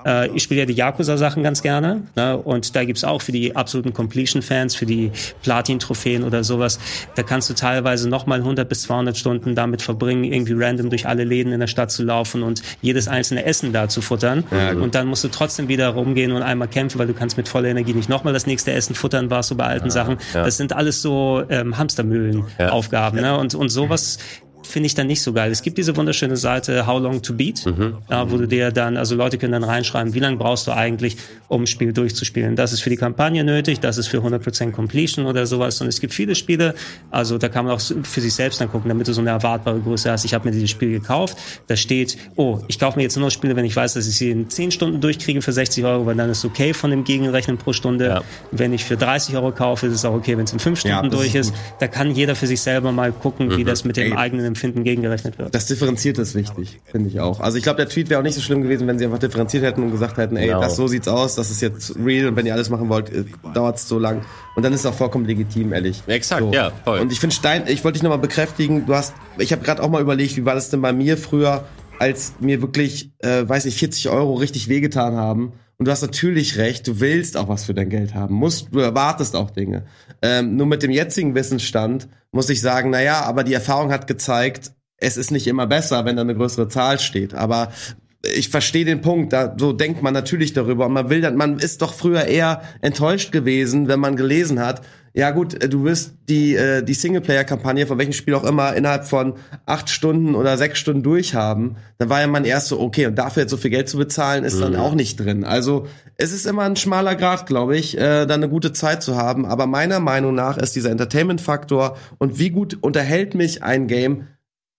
Äh, ich spiele ja die Yakuza-Sachen ganz gerne ne? und da gibt's auch für die absoluten Completion-Fans, für die Platin-Trophäen oder sowas, da kannst du teilweise nochmal 100 bis 200 Stunden damit verbringen, irgendwie random durch alle Läden in der Stadt zu laufen und jedes einzelne Essen da zu futtern. Ja, und dann musst du trotzdem wieder rumgehen und einmal kämpfen, weil du kannst mit voller Energie nicht nochmal das nächste Essen futtern, warst du bei alten ja, Sachen. Das sind alles so ähm, Hamstermühlen-Aufgaben. Ne? Und, und sowas finde ich dann nicht so geil. Es gibt diese wunderschöne Seite How Long to Beat, mhm. ja, wo du dir dann, also Leute können dann reinschreiben, wie lange brauchst du eigentlich, um ein Spiel durchzuspielen. Das ist für die Kampagne nötig, das ist für 100% Completion oder sowas. Und es gibt viele Spiele, also da kann man auch für sich selbst dann gucken, damit du so eine erwartbare Größe hast. Ich habe mir dieses Spiel gekauft, da steht, oh, ich kaufe mir jetzt nur noch Spiele, wenn ich weiß, dass ich sie in 10 Stunden durchkriege für 60 Euro, weil dann ist okay von dem Gegenrechnen pro Stunde. Ja. Wenn ich für 30 Euro kaufe, ist es auch okay, wenn es in 5 Stunden ja, durch ist. ist. Da kann jeder für sich selber mal gucken, mhm. wie das mit dem Ey. eigenen Empfinden gegengerechnet wird. Das differenziert ist wichtig, finde ich auch. Also ich glaube, der Tweet wäre auch nicht so schlimm gewesen, wenn sie einfach differenziert hätten und gesagt hätten, ey, genau. das so sieht's aus, das ist jetzt real und wenn ihr alles machen wollt, äh, dauert's so lang. Und dann ist es auch vollkommen legitim, ehrlich. Exakt, so. ja, voll. Und ich finde Stein, ich wollte dich nochmal bekräftigen, du hast, ich habe gerade auch mal überlegt, wie war das denn bei mir früher, als mir wirklich, äh, weiß ich, 40 Euro richtig wehgetan haben und du hast natürlich recht, du willst auch was für dein Geld haben, musst, du erwartest auch Dinge. Ähm, nur mit dem jetzigen Wissensstand muss ich sagen, na ja, aber die Erfahrung hat gezeigt, es ist nicht immer besser, wenn da eine größere Zahl steht. Aber ich verstehe den Punkt, da so denkt man natürlich darüber. Und man will dann, man ist doch früher eher enttäuscht gewesen, wenn man gelesen hat, ja gut, äh, du wirst die, äh, die Singleplayer-Kampagne von welchem Spiel auch immer innerhalb von acht Stunden oder sechs Stunden durchhaben. Dann war ja man erst so, okay, und dafür jetzt so viel Geld zu bezahlen, ist mhm. dann auch nicht drin. Also es ist immer ein schmaler Grad, glaube ich, äh, da eine gute Zeit zu haben. Aber meiner Meinung nach ist dieser Entertainment-Faktor und wie gut unterhält mich ein Game,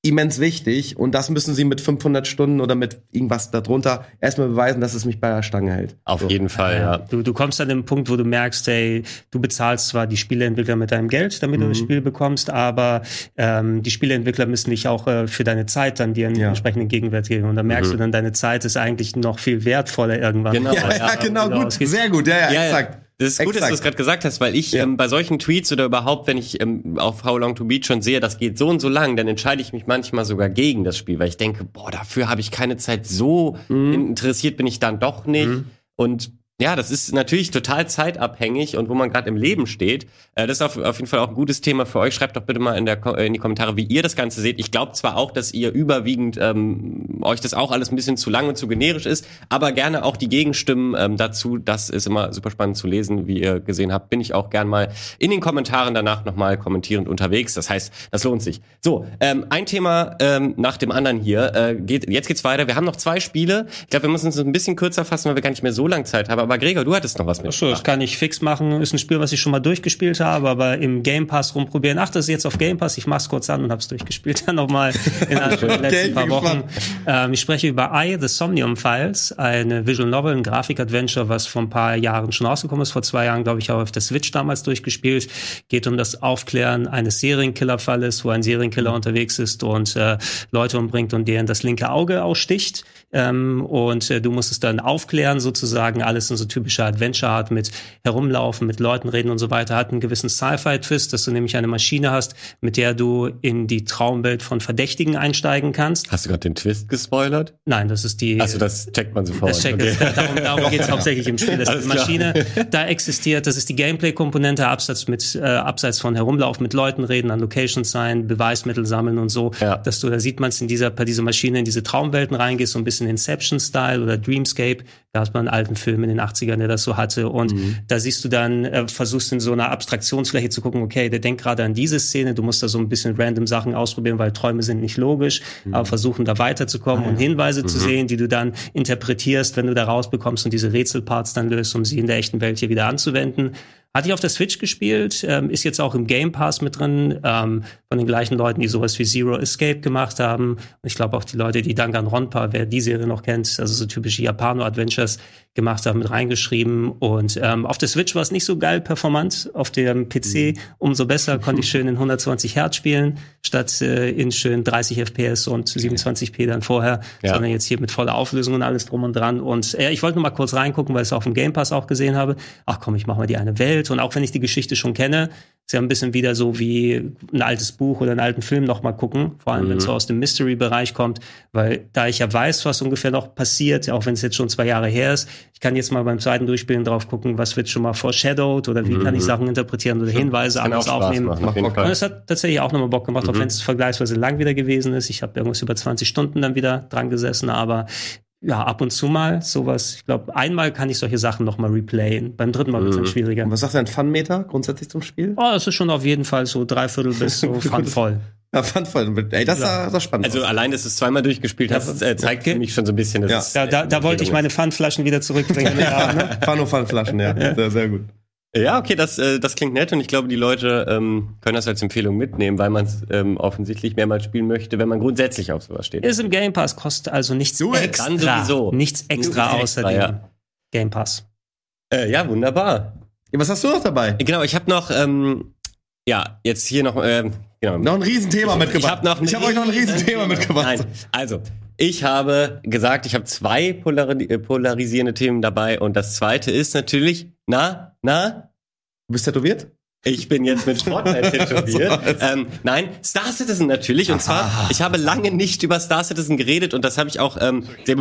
immens wichtig und das müssen sie mit 500 Stunden oder mit irgendwas darunter erstmal beweisen, dass es mich bei der Stange hält. Auf so. jeden Fall, ja. Du, du kommst an den Punkt, wo du merkst, hey, du bezahlst zwar die Spieleentwickler mit deinem Geld, damit mhm. du das mhm. Spiel bekommst, aber ähm, die Spieleentwickler müssen dich auch äh, für deine Zeit dann dir einen ja. entsprechenden Gegenwert geben und dann merkst mhm. du dann, deine Zeit ist eigentlich noch viel wertvoller irgendwann. Genau, ja, ja, genau, gut, sehr gut, ja, ja, ja exakt. Das ist gut, dass du es gerade gesagt hast, weil ich ja. ähm, bei solchen Tweets oder überhaupt, wenn ich ähm, auf How Long to Beat schon sehe, das geht so und so lang, dann entscheide ich mich manchmal sogar gegen das Spiel, weil ich denke, boah, dafür habe ich keine Zeit, so mhm. interessiert bin ich dann doch nicht. Mhm. Und ja, das ist natürlich total zeitabhängig und wo man gerade im Leben steht. Äh, das ist auf, auf jeden Fall auch ein gutes Thema für euch. Schreibt doch bitte mal in, der, in die Kommentare, wie ihr das Ganze seht. Ich glaube zwar auch, dass ihr überwiegend ähm, euch das auch alles ein bisschen zu lang und zu generisch ist, aber gerne auch die Gegenstimmen ähm, dazu. Das ist immer super spannend zu lesen. Wie ihr gesehen habt, bin ich auch gern mal in den Kommentaren danach nochmal kommentierend unterwegs. Das heißt, das lohnt sich. So, ähm, ein Thema ähm, nach dem anderen hier. Äh, geht, jetzt geht's weiter. Wir haben noch zwei Spiele. Ich glaube, wir müssen uns ein bisschen kürzer fassen, weil wir gar nicht mehr so lange Zeit haben aber Gregor, du hattest noch was mit. Achso, das kann ich fix machen. Ist ein Spiel, was ich schon mal durchgespielt habe, aber im Game Pass rumprobieren. Ach, das ist jetzt auf Game Pass. Ich mach's kurz an und hab's durchgespielt dann nochmal in den letzten paar Wochen. Ähm, ich spreche über I, The Somnium Files, eine Visual Novel, ein Grafik-Adventure, was vor ein paar Jahren schon rausgekommen ist. Vor zwei Jahren, glaube ich, auch auf der Switch damals durchgespielt. Geht um das Aufklären eines Serienkiller-Falles, wo ein Serienkiller mhm. unterwegs ist und äh, Leute umbringt und deren das linke Auge aussticht. Ähm, und äh, du musst es dann aufklären, sozusagen alles bisschen so typische Adventure-Art mit herumlaufen, mit Leuten reden und so weiter. Hat einen gewissen Sci-Fi-Twist, dass du nämlich eine Maschine hast, mit der du in die Traumwelt von Verdächtigen einsteigen kannst. Hast du gerade den Twist gespoilert? Nein, das ist die. Also das checkt man sofort. Das checkt, okay. das, *laughs* darum darum geht es *laughs* hauptsächlich im Spiel. Dass die Maschine *laughs* da existiert, das ist die Gameplay-Komponente, abseits, mit, äh, abseits von herumlaufen, mit Leuten reden, an Locations sein, Beweismittel sammeln und so. Ja. Dass du, da sieht man es in dieser, bei dieser Maschine in diese Traumwelten reingehst, so ein bisschen Inception-Style oder Dreamscape. Da hat man einen alten Film in den 80ern, der das so hatte. Und mhm. da siehst du dann, äh, versuchst in so einer Abstraktionsfläche zu gucken, okay, der denkt gerade an diese Szene, du musst da so ein bisschen random Sachen ausprobieren, weil Träume sind nicht logisch, mhm. aber versuchen da weiterzukommen ah, und Hinweise mhm. zu sehen, die du dann interpretierst, wenn du da rausbekommst und diese Rätselparts dann löst, um sie in der echten Welt hier wieder anzuwenden. Hatte ich auf der Switch gespielt, ähm, ist jetzt auch im Game Pass mit drin, ähm, von den gleichen Leuten, die sowas wie Zero Escape gemacht haben. Und ich glaube auch die Leute, die Danganronpa, wer die Serie noch kennt, also so typische Japano-Adventures gemacht haben, mit reingeschrieben. Und ähm, auf der Switch war es nicht so geil performant, auf dem PC mhm. umso besser, konnte ich schön in 120 Hertz spielen, statt äh, in schön 30 FPS und 27p dann vorher, ja. sondern jetzt hier mit voller Auflösung und alles drum und dran. Und äh, ich wollte nur mal kurz reingucken, weil ich es auf dem Game Pass auch gesehen habe. Ach komm, ich mache mal die eine Welt Welt. Und auch wenn ich die Geschichte schon kenne, ist ja ein bisschen wieder so wie ein altes Buch oder einen alten Film nochmal gucken, vor allem mhm. wenn es so aus dem Mystery-Bereich kommt, weil da ich ja weiß, was ungefähr noch passiert, auch wenn es jetzt schon zwei Jahre her ist, ich kann jetzt mal beim zweiten Durchspielen drauf gucken, was wird schon mal foreshadowed oder wie mhm. kann ich mhm. Sachen interpretieren oder Hinweise anders aufnehmen. Machen, auf und es hat tatsächlich auch nochmal Bock gemacht, mhm. auch wenn es vergleichsweise lang wieder gewesen ist. Ich habe irgendwas über 20 Stunden dann wieder dran gesessen, aber ja, ab und zu mal sowas. Ich glaube, einmal kann ich solche Sachen noch mal replayen. Beim dritten Mal wird es dann mhm. schwieriger. Und was sagt dein Fun-Meter grundsätzlich zum Spiel? Oh, das ist schon auf jeden Fall so dreiviertel bis so *laughs* funvoll. Ja, funvoll. Ey, das ja. war spannend. Also allein, dass du es zweimal durchgespielt hast, äh, zeigt okay. für mich schon so ein bisschen, dass ja. es, Da, da, da wollte ich meine Pfandflaschen wieder zurückbringen. *laughs* ja, ne? Fun-Fun-Flaschen, ja. ja. Sehr, sehr gut. Ja, okay, das, äh, das klingt nett und ich glaube, die Leute ähm, können das als Empfehlung mitnehmen, weil man es ähm, offensichtlich mehrmals spielen möchte, wenn man grundsätzlich auf sowas steht. Ist im Game Pass, kostet also nichts Nur extra. Dann sowieso. Nichts extra Nur außer dem ja. Game Pass. Äh, ja, wunderbar. Ja, was hast du noch dabei? Genau, ich habe noch, ähm, ja, jetzt hier noch, äh, genau. Noch ein Riesenthema mitgebracht. Ich habe noch ich hab euch noch ein Riesenthema mitgebracht. Nein, also, ich habe gesagt, ich habe zwei polari äh, polarisierende Themen dabei und das zweite ist natürlich, na, na, Du bist tätowiert? Ich bin jetzt mit Fortnite *laughs* tätowiert. ähm, nein, Star Citizen natürlich. Und zwar, ich habe lange nicht über Star Citizen geredet und das habe ich auch ähm, sehr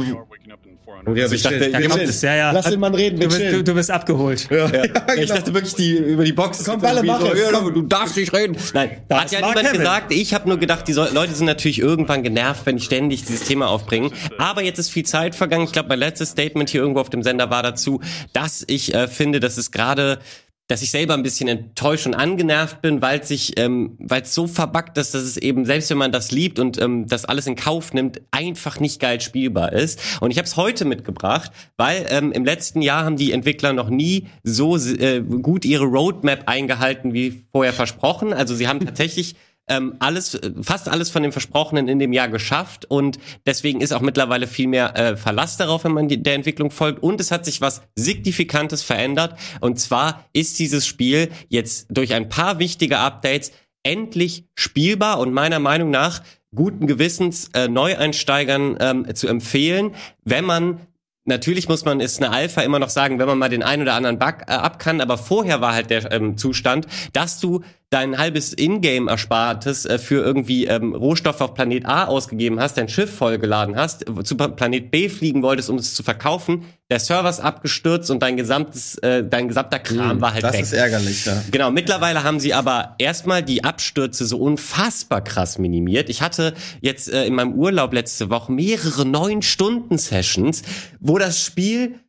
also ich dachte, ja, kommt es, ja, ja. Lass den Mann reden, du bist, du, du bist abgeholt. Ja. Ja. genau. Ich dachte wirklich, die über die Box. Komm, alle mach so, ja, du darfst nicht reden. Nein, das hat ja niemand Kevin. gesagt. Ich habe nur gedacht, die Leute sind natürlich irgendwann genervt, wenn ich ständig dieses Thema aufbringe. Aber jetzt ist viel Zeit vergangen. Ich glaube, mein letztes Statement hier irgendwo auf dem Sender war dazu, dass ich äh, finde, dass es gerade dass ich selber ein bisschen enttäuscht und angenervt bin, weil es sich, ähm, weil es so verbackt ist, dass es eben selbst wenn man das liebt und ähm, das alles in Kauf nimmt, einfach nicht geil spielbar ist. Und ich habe es heute mitgebracht, weil ähm, im letzten Jahr haben die Entwickler noch nie so äh, gut ihre Roadmap eingehalten wie vorher versprochen. Also sie haben *laughs* tatsächlich ähm, alles, fast alles von dem Versprochenen in dem Jahr geschafft und deswegen ist auch mittlerweile viel mehr äh, Verlass darauf, wenn man die, der Entwicklung folgt und es hat sich was Signifikantes verändert und zwar ist dieses Spiel jetzt durch ein paar wichtige Updates endlich spielbar und meiner Meinung nach guten Gewissens äh, Neueinsteigern ähm, zu empfehlen, wenn man Natürlich muss man, ist eine Alpha immer noch sagen, wenn man mal den einen oder anderen Bug äh, ab kann, aber vorher war halt der ähm, Zustand, dass du dein halbes Ingame-Erspartes äh, für irgendwie ähm, Rohstoffe auf Planet A ausgegeben hast, dein Schiff vollgeladen hast, zu Planet B fliegen wolltest, um es zu verkaufen, der Server ist abgestürzt und dein gesamtes, äh, dein gesamter Kram mm, war halt das weg. Das ist ärgerlich, ja. Genau, mittlerweile haben sie aber erstmal die Abstürze so unfassbar krass minimiert. Ich hatte jetzt äh, in meinem Urlaub letzte Woche mehrere neun Stunden Sessions, wo das Spiel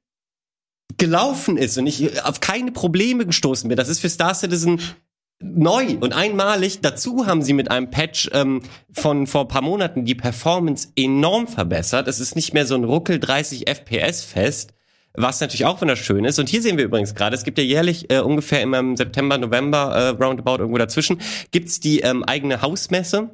gelaufen ist und ich auf keine Probleme gestoßen bin. Das ist für Star Citizen neu und einmalig. Dazu haben sie mit einem Patch ähm, von vor paar Monaten die Performance enorm verbessert. Es ist nicht mehr so ein Ruckel 30 FPS fest, was natürlich auch wunderschön ist. Und hier sehen wir übrigens gerade, es gibt ja jährlich äh, ungefähr im September, November, äh, roundabout irgendwo dazwischen, gibt's die ähm, eigene Hausmesse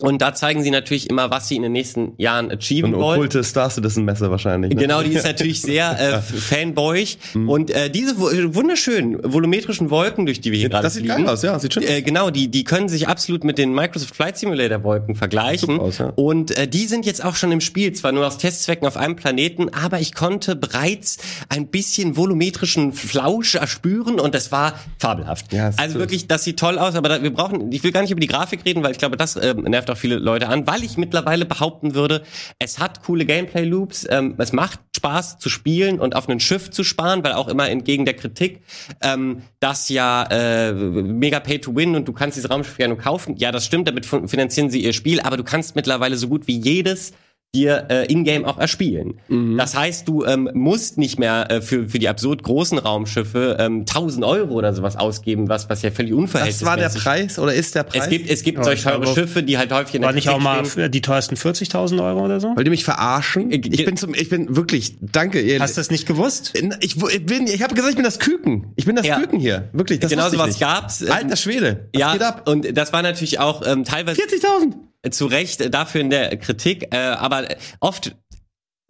Und da zeigen sie natürlich immer, was sie in den nächsten Jahren achieven Und wollen. okkulte Star Citizen Messe wahrscheinlich. Ne? Genau, die ist natürlich sehr *laughs* äh, fanboyig. Mhm. Und äh, diese wu- wunderschönen volumetrischen Wolken, durch die wir hier gerade das sieht fliegen, geil aus, ja, sieht schön äh, genau, die, die können sich absolut mit den Microsoft Flight Simulator Wolken vergleichen. Aus, ja. Und äh, die sind jetzt auch schon im Spiel, zwar nur aus Testzwecken auf einem Planeten, aber ich konnte bereits ein bisschen volumetrischen Flausch erspüren und das war fabelhaft. Ja, das also wirklich, das sieht toll aus, aber da, wir brauchen, ich will gar nicht über die Grafik reden, weil ich glaube, das ähm, nervt auch viele Leute an, weil ich mittlerweile behaupten würde, es hat coole Gameplay-Loops, ähm, es macht Spaß zu spielen und auf ein Schiff zu sparen, weil auch immer entgegen der Kritik, ähm, dass ja äh, mega Pay to Win und du kannst dieses Raumschiff ja nur kaufen. Ja, das stimmt, damit fin- finanzieren sie ihr Spiel, aber du kannst mittlerweile so gut wie jedes dir äh, in-game auch erspielen. Mhm. Das heißt, du ähm, musst nicht mehr äh, für, für die absurd großen Raumschiffe ähm, 1000 Euro oder sowas ausgeben, was, was ja völlig Das unverhältnismäßig war der Preis oder ist der Preis? Es gibt, es gibt Ja, solche teure Schiffe, die halt häufig in der War nicht auch mal die teuersten 40.000 Euro oder so? Wollt ihr mich verarschen? Äh, Ich bin zum, ich bin wirklich, danke. Ihr, Hast du das nicht gewusst? ich, ich bin, ich habe gesagt, ich bin das Küken. Ich bin das Ja. Küken hier. Wirklich, das Genau sowas gab's. Ähm, Alter Schwede. Was ja, geht ab? und das war natürlich auch ähm, teilweise 40.000. zu Recht äh, dafür in der Kritik, äh, aber äh, oft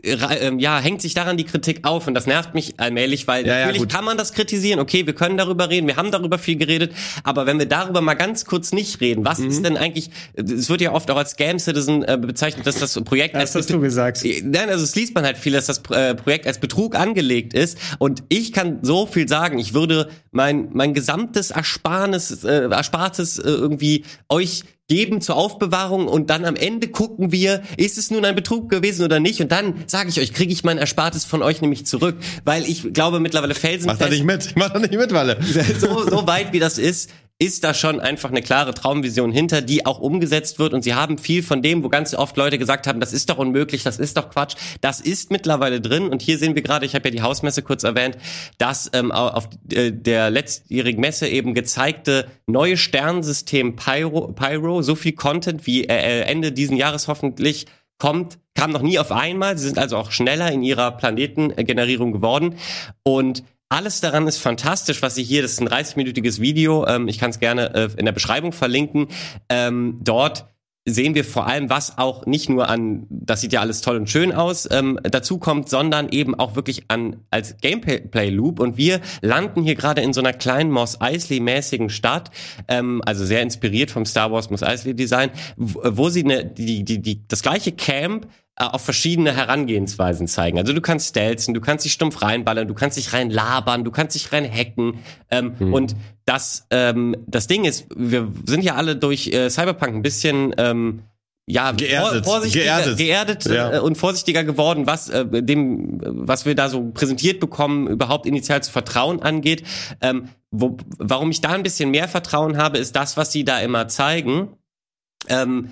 äh, ähm, ja, hängt sich daran die Kritik auf und das nervt mich allmählich, weil Ja, ja, natürlich gut. kann man das kritisieren, okay, wir können darüber reden, wir haben darüber viel geredet, aber wenn wir darüber mal ganz kurz nicht reden, was Mhm. ist denn eigentlich, es wird ja oft auch als Scam Citizen bezeichnet, dass das Projekt Das hast du gesagt. Nein, also es liest man halt viel, dass das Projekt als Betrug angelegt ist. Und ich kann so viel sagen. Ich würde mein mein gesamtes Ersparnis, äh, Erspartes äh, irgendwie euch geben zur Aufbewahrung und dann am Ende gucken wir, ist es nun ein Betrug gewesen oder nicht? Und dann sage ich euch, kriege ich mein Erspartes von euch nämlich zurück, weil ich glaube mittlerweile Mach da felsenfest nicht mit. Mach da nicht mit, Walle. *laughs* so, so weit wie das ist, ist da schon einfach eine klare Traumvision hinter, die auch umgesetzt wird. Und sie haben viel von dem, wo ganz oft Leute gesagt haben, das ist doch unmöglich, das ist doch Quatsch. Das ist mittlerweile drin. Und hier sehen wir gerade, ich habe ja die Hausmesse kurz erwähnt, dass ähm, auf äh, der letztjährigen Messe eben gezeigte neue Sternsystem Pyro, Pyro so viel Content wie äh, Ende diesen Jahres hoffentlich kommt, kam noch nie auf einmal. Sie sind also auch schneller in ihrer Planetengenerierung geworden. Und alles daran ist fantastisch, was Sie hier, das ist ein 30-minütiges Video, ähm, ich kann es gerne äh, in der Beschreibung verlinken. Ähm, dort sehen wir vor allem, was auch nicht nur an, das sieht ja alles toll und schön aus, ähm, dazu kommt, sondern eben auch wirklich an als Gameplay-Loop. Und wir landen hier gerade in so einer kleinen Moss Eisley-mäßigen Stadt, ähm, also sehr inspiriert vom Star Wars Moss Eisley-Design, wo, wo sie eine, die, die, die, das gleiche Camp auf verschiedene Herangehensweisen zeigen. Also du kannst stelzen, du kannst dich stumpf reinballern, du kannst dich rein labern, du kannst dich rein hacken. Ähm, Und das, ähm, das Ding ist, wir sind ja alle durch äh, Cyberpunk ein bisschen ähm, ja, Geerdet. Geerdet. geerdet, Ja. äh, und vorsichtiger geworden, was äh, dem, äh, was wir da so präsentiert bekommen, überhaupt initial zu Vertrauen angeht. Ähm, wo, warum ich da ein bisschen mehr Vertrauen habe, ist das, was sie da immer zeigen. Ähm,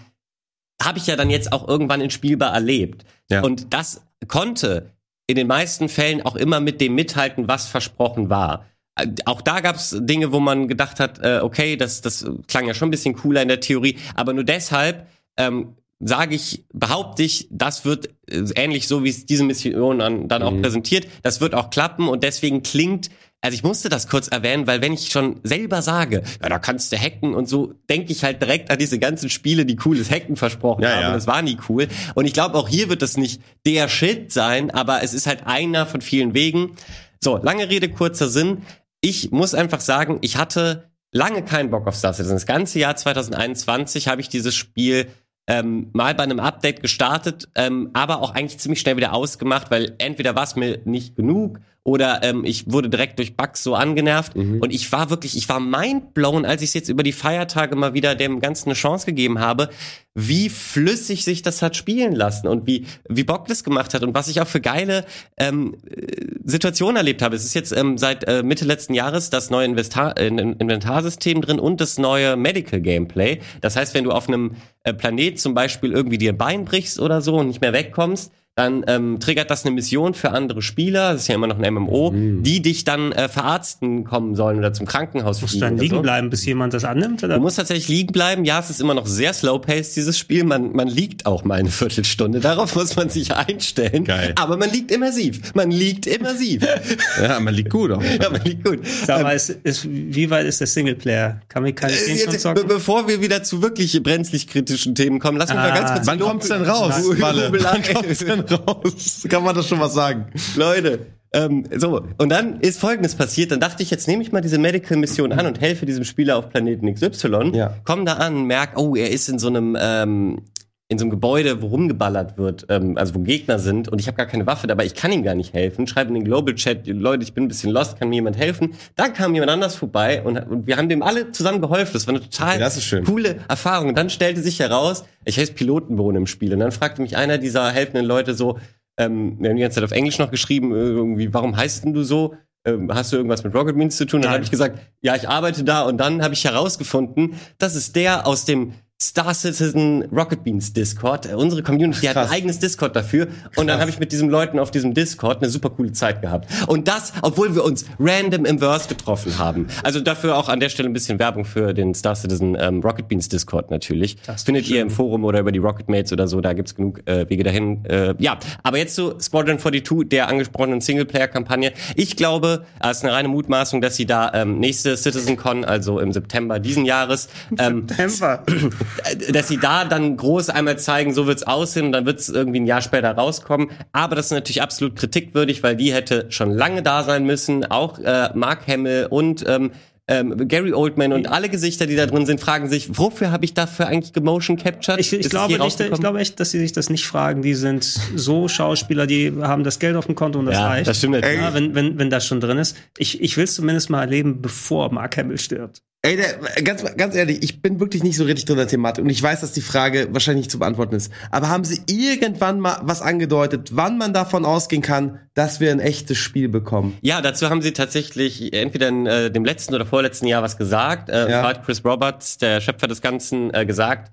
habe ich ja dann jetzt auch irgendwann in spielbar erlebt. Ja. Und das konnte in den meisten Fällen auch immer mit dem mithalten, was versprochen war. Äh, Auch da gab es Dinge, wo man gedacht hat, äh, okay, das, das klang ja schon ein bisschen cooler in der Theorie, aber nur deshalb ähm, sage ich, behaupte ich, das wird äh, ähnlich so, wie es diese Mission an, dann auch präsentiert, das wird auch klappen und deswegen klingt, also ich musste das kurz erwähnen, weil wenn ich schon selber sage, ja, da kannst du hacken und so, denke ich halt direkt an diese ganzen Spiele, die cooles Hacken versprochen Ja, haben. ja. Das war nie cool. Und ich glaube, auch hier wird das nicht der Shit sein, aber es ist halt einer von vielen Wegen. So, lange Rede, kurzer Sinn. Ich muss einfach sagen, ich hatte lange keinen Bock auf Star Citizen. Das ganze Jahr 2021 habe ich dieses Spiel ähm, mal bei einem Update gestartet, ähm, aber auch eigentlich ziemlich schnell wieder ausgemacht, weil entweder war es mir nicht genug oder ähm, ich wurde direkt durch Bugs so angenervt und ich war wirklich, ich war mindblown, als ich es jetzt über die Feiertage mal wieder dem Ganzen eine Chance gegeben habe, wie flüssig sich das hat spielen lassen und wie wie Bock das gemacht hat und was ich auch für geile ähm, äh, Situationen erlebt habe. Es ist jetzt ähm, seit äh, Mitte letzten Jahres das neue Investar äh, Inventarsystem drin und das neue Medical Gameplay. Das heißt, wenn du auf einem äh, Planet zum Beispiel irgendwie dir ein Bein brichst oder so und nicht mehr wegkommst, dann ähm, triggert das eine Mission für andere Spieler, das ist ja immer noch ein MMO, mhm. die dich dann äh, verarzten kommen sollen oder zum Krankenhaus Musst fliegen. Musst du dann liegen so. bleiben, bis jemand das annimmt? Oder? Du musst tatsächlich liegen bleiben. Ja, es ist immer noch sehr slow-paced, dieses Spiel. Man, man liegt auch mal eine Viertelstunde. Darauf muss man sich einstellen. Geil. Aber man liegt immersiv. Man liegt immersiv. *laughs* ja, man liegt gut auch. Ja, man liegt gut. Sag mal, ähm, ist, ist, wie weit ist der Singleplayer? Kann man keine äh, jetzt, zocken? Bevor wir wieder zu wirklich brenzlig kritischen Themen kommen, lass mich ah, mal ganz kurz... Wann kommt's denn raus? Wann kommt's denn raus? Kann man das schon was sagen? Leute, ähm, so, und dann ist Folgendes passiert. Dann dachte ich, jetzt nehme ich mal diese Medical-Mission an und helfe diesem Spieler auf Planeten XY. Ja. Komm da an, merk, oh, er ist in so einem ähm, in so einem Gebäude, wo rumgeballert wird, ähm, also wo Gegner sind und ich habe gar keine Waffe dabei, ich kann ihm gar nicht helfen. Schreibe in den Global Chat, Leute, ich bin ein bisschen lost, kann mir jemand helfen? Dann kam jemand anders vorbei und, und wir haben dem alle zusammen geholfen. Das war eine total okay, coole Erfahrung. Und dann stellte sich heraus, ich heiße Pilotenbohnen im Spiel und dann fragte mich einer dieser helfenden Leute so, ähm, wir haben die ganze Zeit auf Englisch noch geschrieben, äh, irgendwie, warum heißt denn du so? Ähm, hast du irgendwas mit Rocket Beans zu tun? Dann habe ich gesagt, ja, ich arbeite da und dann habe ich herausgefunden, das ist der aus dem Star Citizen Rocket Beans Discord. Äh, unsere Community Krass. hat ein eigenes Discord dafür. Krass. Und dann habe ich mit diesen Leuten auf diesem Discord eine super coole Zeit gehabt. Und das, obwohl wir uns random im Verse getroffen haben. Also dafür auch an der Stelle ein bisschen Werbung für den Star Citizen ähm, Rocket Beans Discord natürlich. Das Findet schön. ihr im Forum oder über die Rocket Mates oder so, da gibt's genug äh, Wege dahin. Äh, ja, aber jetzt zu Squadron 42, der angesprochenen Singleplayer-Kampagne. Ich glaube, es ist eine reine Mutmaßung, dass sie da ähm, nächste CitizenCon, also im September diesen Jahres, ähm, September. *clears throat* dass sie da dann groß einmal zeigen, so wird's aussehen und dann wird's irgendwie ein Jahr später rauskommen. Aber das ist natürlich absolut kritikwürdig, weil die hätte schon lange da sein müssen. Auch äh, Mark Hamill und ähm, ähm, Gary Oldman und alle Gesichter, die da drin sind, fragen sich, wofür habe ich dafür eigentlich gemotion captured? Ich, ich glaube nicht, ich glaube echt, dass sie sich das nicht fragen. Die sind so Schauspieler, die haben das Geld auf dem Konto und das ja, reicht. Das stimmt. Ja, wenn, wenn, wenn das schon drin ist. Ich, ich will es zumindest mal erleben, bevor Mark Hamill stirbt. Ey, der, ganz, ganz ehrlich, ich bin wirklich nicht so richtig drin in der Thematik und ich weiß, dass die Frage wahrscheinlich nicht zu beantworten ist. Aber haben Sie irgendwann mal was angedeutet, wann man davon ausgehen kann, dass wir ein echtes Spiel bekommen? Ja, dazu haben Sie tatsächlich entweder in äh, dem letzten oder vorletzten Jahr was gesagt. Äh, ja. hat Chris Roberts, der Schöpfer des Ganzen, äh, gesagt,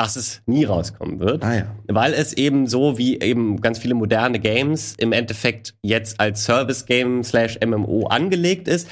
dass es nie rauskommen wird. Ah, ja. Weil es eben so wie eben ganz viele moderne Games im Endeffekt jetzt als Service-Game slash MMO angelegt ist.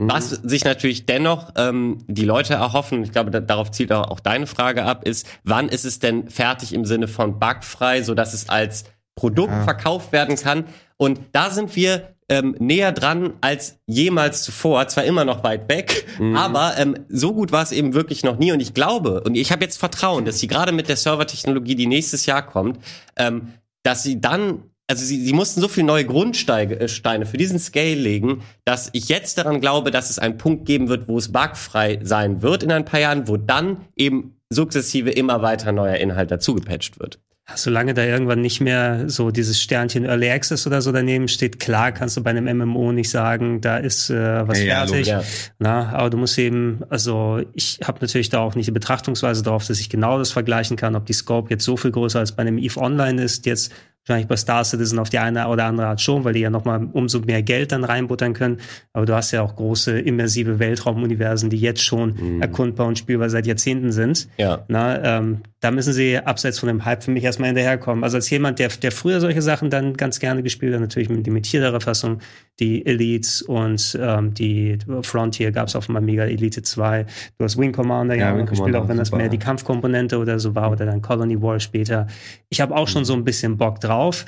Was sich natürlich dennoch ähm, die Leute erhoffen, ich glaube, da, darauf zielt auch, auch deine Frage ab, ist, wann ist es denn fertig im Sinne von bugfrei, so dass es als Produkt ja. verkauft werden kann? Und da sind wir ähm, näher dran als jemals zuvor, zwar immer noch weit weg, mhm. aber ähm, so gut war es eben wirklich noch nie. Und ich glaube, und ich habe jetzt Vertrauen, dass sie gerade mit der Servertechnologie, die nächstes Jahr kommt, ähm, dass sie dann also sie, sie mussten so viele neue Grundsteine äh, für diesen Scale legen, dass ich jetzt daran glaube, dass es einen Punkt geben wird, wo es bugfrei sein wird in ein paar Jahren, wo dann eben sukzessive immer weiter neuer Inhalt dazugepatcht wird. Solange da irgendwann nicht mehr so dieses Sternchen Early Access oder so daneben steht, klar kannst du bei einem MMO nicht sagen, da ist äh, was ja, fertig. Ja. Na, aber du musst eben, also ich habe natürlich da auch nicht die Betrachtungsweise drauf, dass ich genau das vergleichen kann, ob die Scope jetzt so viel größer als bei einem EVE Online ist, jetzt Wahrscheinlich bei Star Citizen auf die eine oder andere Art schon, weil die ja nochmal umso mehr Geld dann reinbuttern können. Aber du hast ja auch große immersive Weltraumuniversen, die jetzt schon mhm. erkundbar und spielbar seit Jahrzehnten sind. Ja. Na, ähm, da müssen sie abseits von dem Hype für mich erstmal hinterherkommen. Also als jemand, der, der früher solche Sachen dann ganz gerne gespielt hat, natürlich mit limitierterer Fassung, die Elites und ähm, die Frontier gab es auf dem Amiga Elite 2. Du hast Wing Commander ja, ja Wing gespielt, Commander, auch wenn das mehr die Kampfkomponente oder so war oder dann Colony War später. Ich habe auch schon so ein bisschen Bock drauf.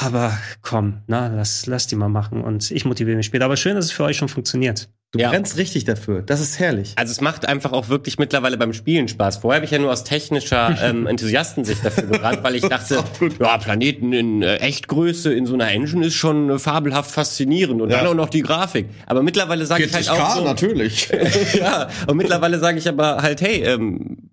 Aber komm, na, lass, lass die mal machen und ich motiviere mich später. Aber schön, dass es für euch schon funktioniert. Du ja. brennst richtig dafür. Das ist herrlich. Also es macht einfach auch wirklich mittlerweile beim Spielen Spaß. Vorher habe ich ja nur aus technischer ähm, *laughs* Enthusiastensicht dafür gebrannt, weil ich dachte, ja, Planeten in äh, Echtgröße in so einer Engine ist schon äh, fabelhaft faszinierend und ja. dann auch noch die Grafik. Aber mittlerweile sage ich halt auch so, natürlich. *laughs* ja, und mittlerweile sage ich aber halt, hey, ähm,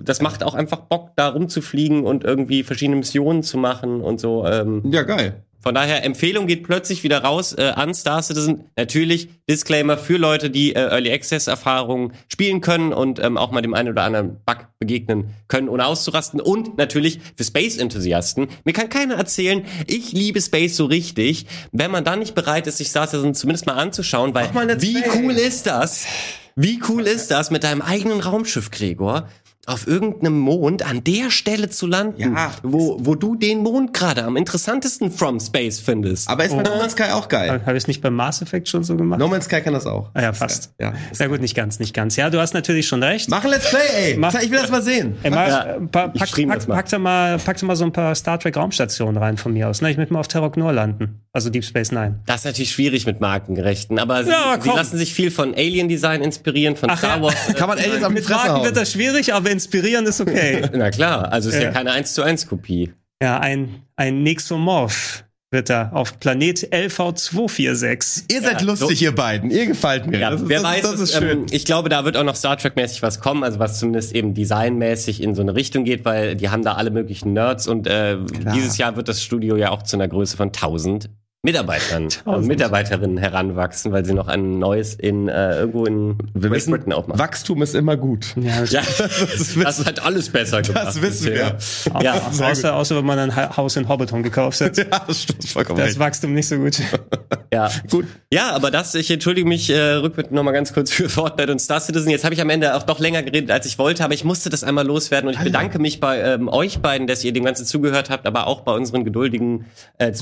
das macht auch einfach Bock, da rumzufliegen und irgendwie verschiedene Missionen zu machen und so. Ähm. Ja, geil. Von daher, Empfehlung geht plötzlich wieder raus äh, an Star Citizen. Natürlich Disclaimer für Leute, die äh, Early Access Erfahrungen spielen können und ähm, auch mal dem einen oder anderen Bug begegnen können, ohne auszurasten. Und natürlich für Space-Enthusiasten. Mir kann keiner erzählen, ich liebe Space so richtig, wenn man dann nicht bereit ist, sich Star Citizen zumindest mal anzuschauen, weil wie cool ist das? Wie cool ist das mit deinem eigenen Raumschiff, Gregor? Auf irgendeinem Mond an der Stelle zu landen, Ja. wo, wo du den Mond gerade am interessantesten from Space findest. Aber ist bei No Man's Sky auch geil. Habe ich es nicht beim Mass Effect schon so gemacht? No Man's Sky kann das auch. ah, ja, fast. Ja. Ja gut, nicht ganz, nicht ganz. Ja, du hast natürlich schon recht. Mach ein Let's Play, ey. Mach- Ich will das mal sehen. Ey, mal, Ja, pack, pack, das mal. pack, da mal, pack da mal so ein paar Star Trek Raumstationen rein von mir aus. Ne? Ich möchte mal auf Terra Nor landen. Also Deep Space Nine. Das ist natürlich schwierig mit Markengerechten, aber sie, Ja, sie lassen sich viel von Alien Design inspirieren, von Ach Star ja. Wars. Kann man Aliens die Mit Marken hauen. wird das schwierig, aber inspirieren ist okay. *laughs* Na klar, also ist ja, Ja. keine 1 zu 1 Kopie. ja, ein, ein Nexomorph wird da auf Planet LV246. Ihr seid Ja, lustig, ihr beiden. Ihr gefällt mir. Ja, das ist, wer das, weiß, das ist es, schön. ähm, ich glaube, da wird auch noch Star Trek-mäßig was kommen, also was zumindest eben designmäßig in so eine Richtung geht, weil die haben da alle möglichen Nerds und äh, dieses Jahr wird das Studio ja auch zu einer Größe von 1000 Mitarbeitern *laughs* und 1000. Mitarbeiterinnen heranwachsen, weil sie noch ein neues in äh, irgendwo in wir Great wissen, Britain aufmachen. Wachstum ist immer gut. Ja, das *laughs* Ja, *laughs* Das das hat alles besser gemacht. Das wissen bisher. wir. Ja, Au- außer, außer wenn man ein Ha- Haus in Hobbiton gekauft hat. Ja, das stimmt vollkommen Das recht. Wachstum nicht so gut. Ja, gut. Ja, aber das, ich entschuldige mich äh, rückwärts noch mal ganz kurz für Fortnite und Star Citizen. Jetzt habe ich am Ende auch doch länger geredet, als ich wollte, aber ich musste das einmal loswerden und ich bedanke mich bei ähm, euch beiden, dass ihr dem Ganzen zugehört habt, aber auch bei unseren geduldigen äh,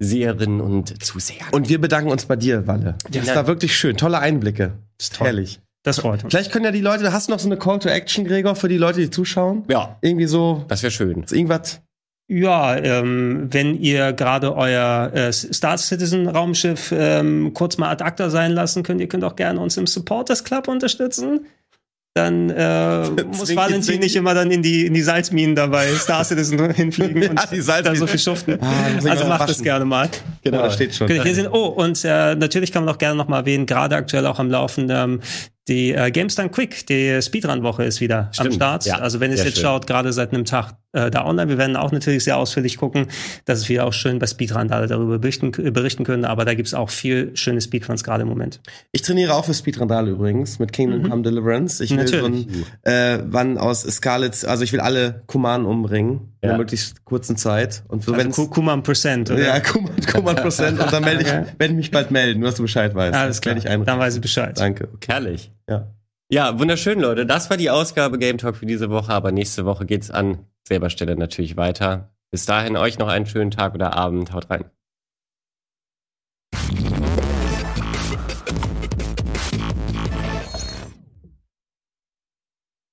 Zuseherinnen und Zusehern. Und wir bedanken uns bei dir, Walle. Das Ja. war wirklich schön. Tolle Einblicke. ist toll. Herrlich. Das freut uns. Vielleicht können ja die Leute, hast du noch so eine Call to Action, Gregor, für die Leute, die zuschauen? ja, Irgendwie so, das wäre schön. irgendwas. Ja, ähm, wenn ihr gerade euer äh, Star Citizen Raumschiff ähm, kurz mal ad acta sein lassen könnt, ihr könnt auch gerne uns im Supporters Club unterstützen. Dann äh, *laughs* muss Valentin nicht immer dann in die in die Salzminen dabei Star Citizen *laughs* hinfliegen und Ja, die Salzminen. da so viel schuften. Ah, also macht das gerne mal. Genau, da steht schon. Genau, hier sind, oh, und äh, natürlich kann man auch gerne noch mal erwähnen, gerade aktuell auch am Laufen, ähm, die äh, Games Done Quick, die Speedrun-Woche ist wieder am Stimmt, Start. ja, also wenn ihr es jetzt schön. schaut, gerade seit einem Tag äh, da online, wir werden auch natürlich sehr ausführlich gucken, dass es wieder auch schön bei Speedrun da darüber berichten, berichten können, aber da gibt's auch viel schöne Speedruns gerade im Moment. Ich trainiere auch für Speedrandal übrigens mit Kingdom Come Deliverance. Ich will Natürlich. so ein äh, Wann aus Scarlet, also ich will alle Kumanen umbringen in einer möglichst kurzen Zeit. Und so Also wenn's- Kuman Percent, oder? ja, Kuman, Kuman Prozent und dann melde ich, Okay. werde ich mich bald melden, nur dass du Bescheid weißt. Alles klar, ich ein dann weiß ich Bescheid. Danke. Okay. Herrlich. Ja. Ja, wunderschön, Leute. Das war die Ausgabe Game Talk für diese Woche, aber nächste Woche geht's an selber Stelle natürlich weiter. Bis dahin euch noch einen schönen Tag oder Abend. Haut rein.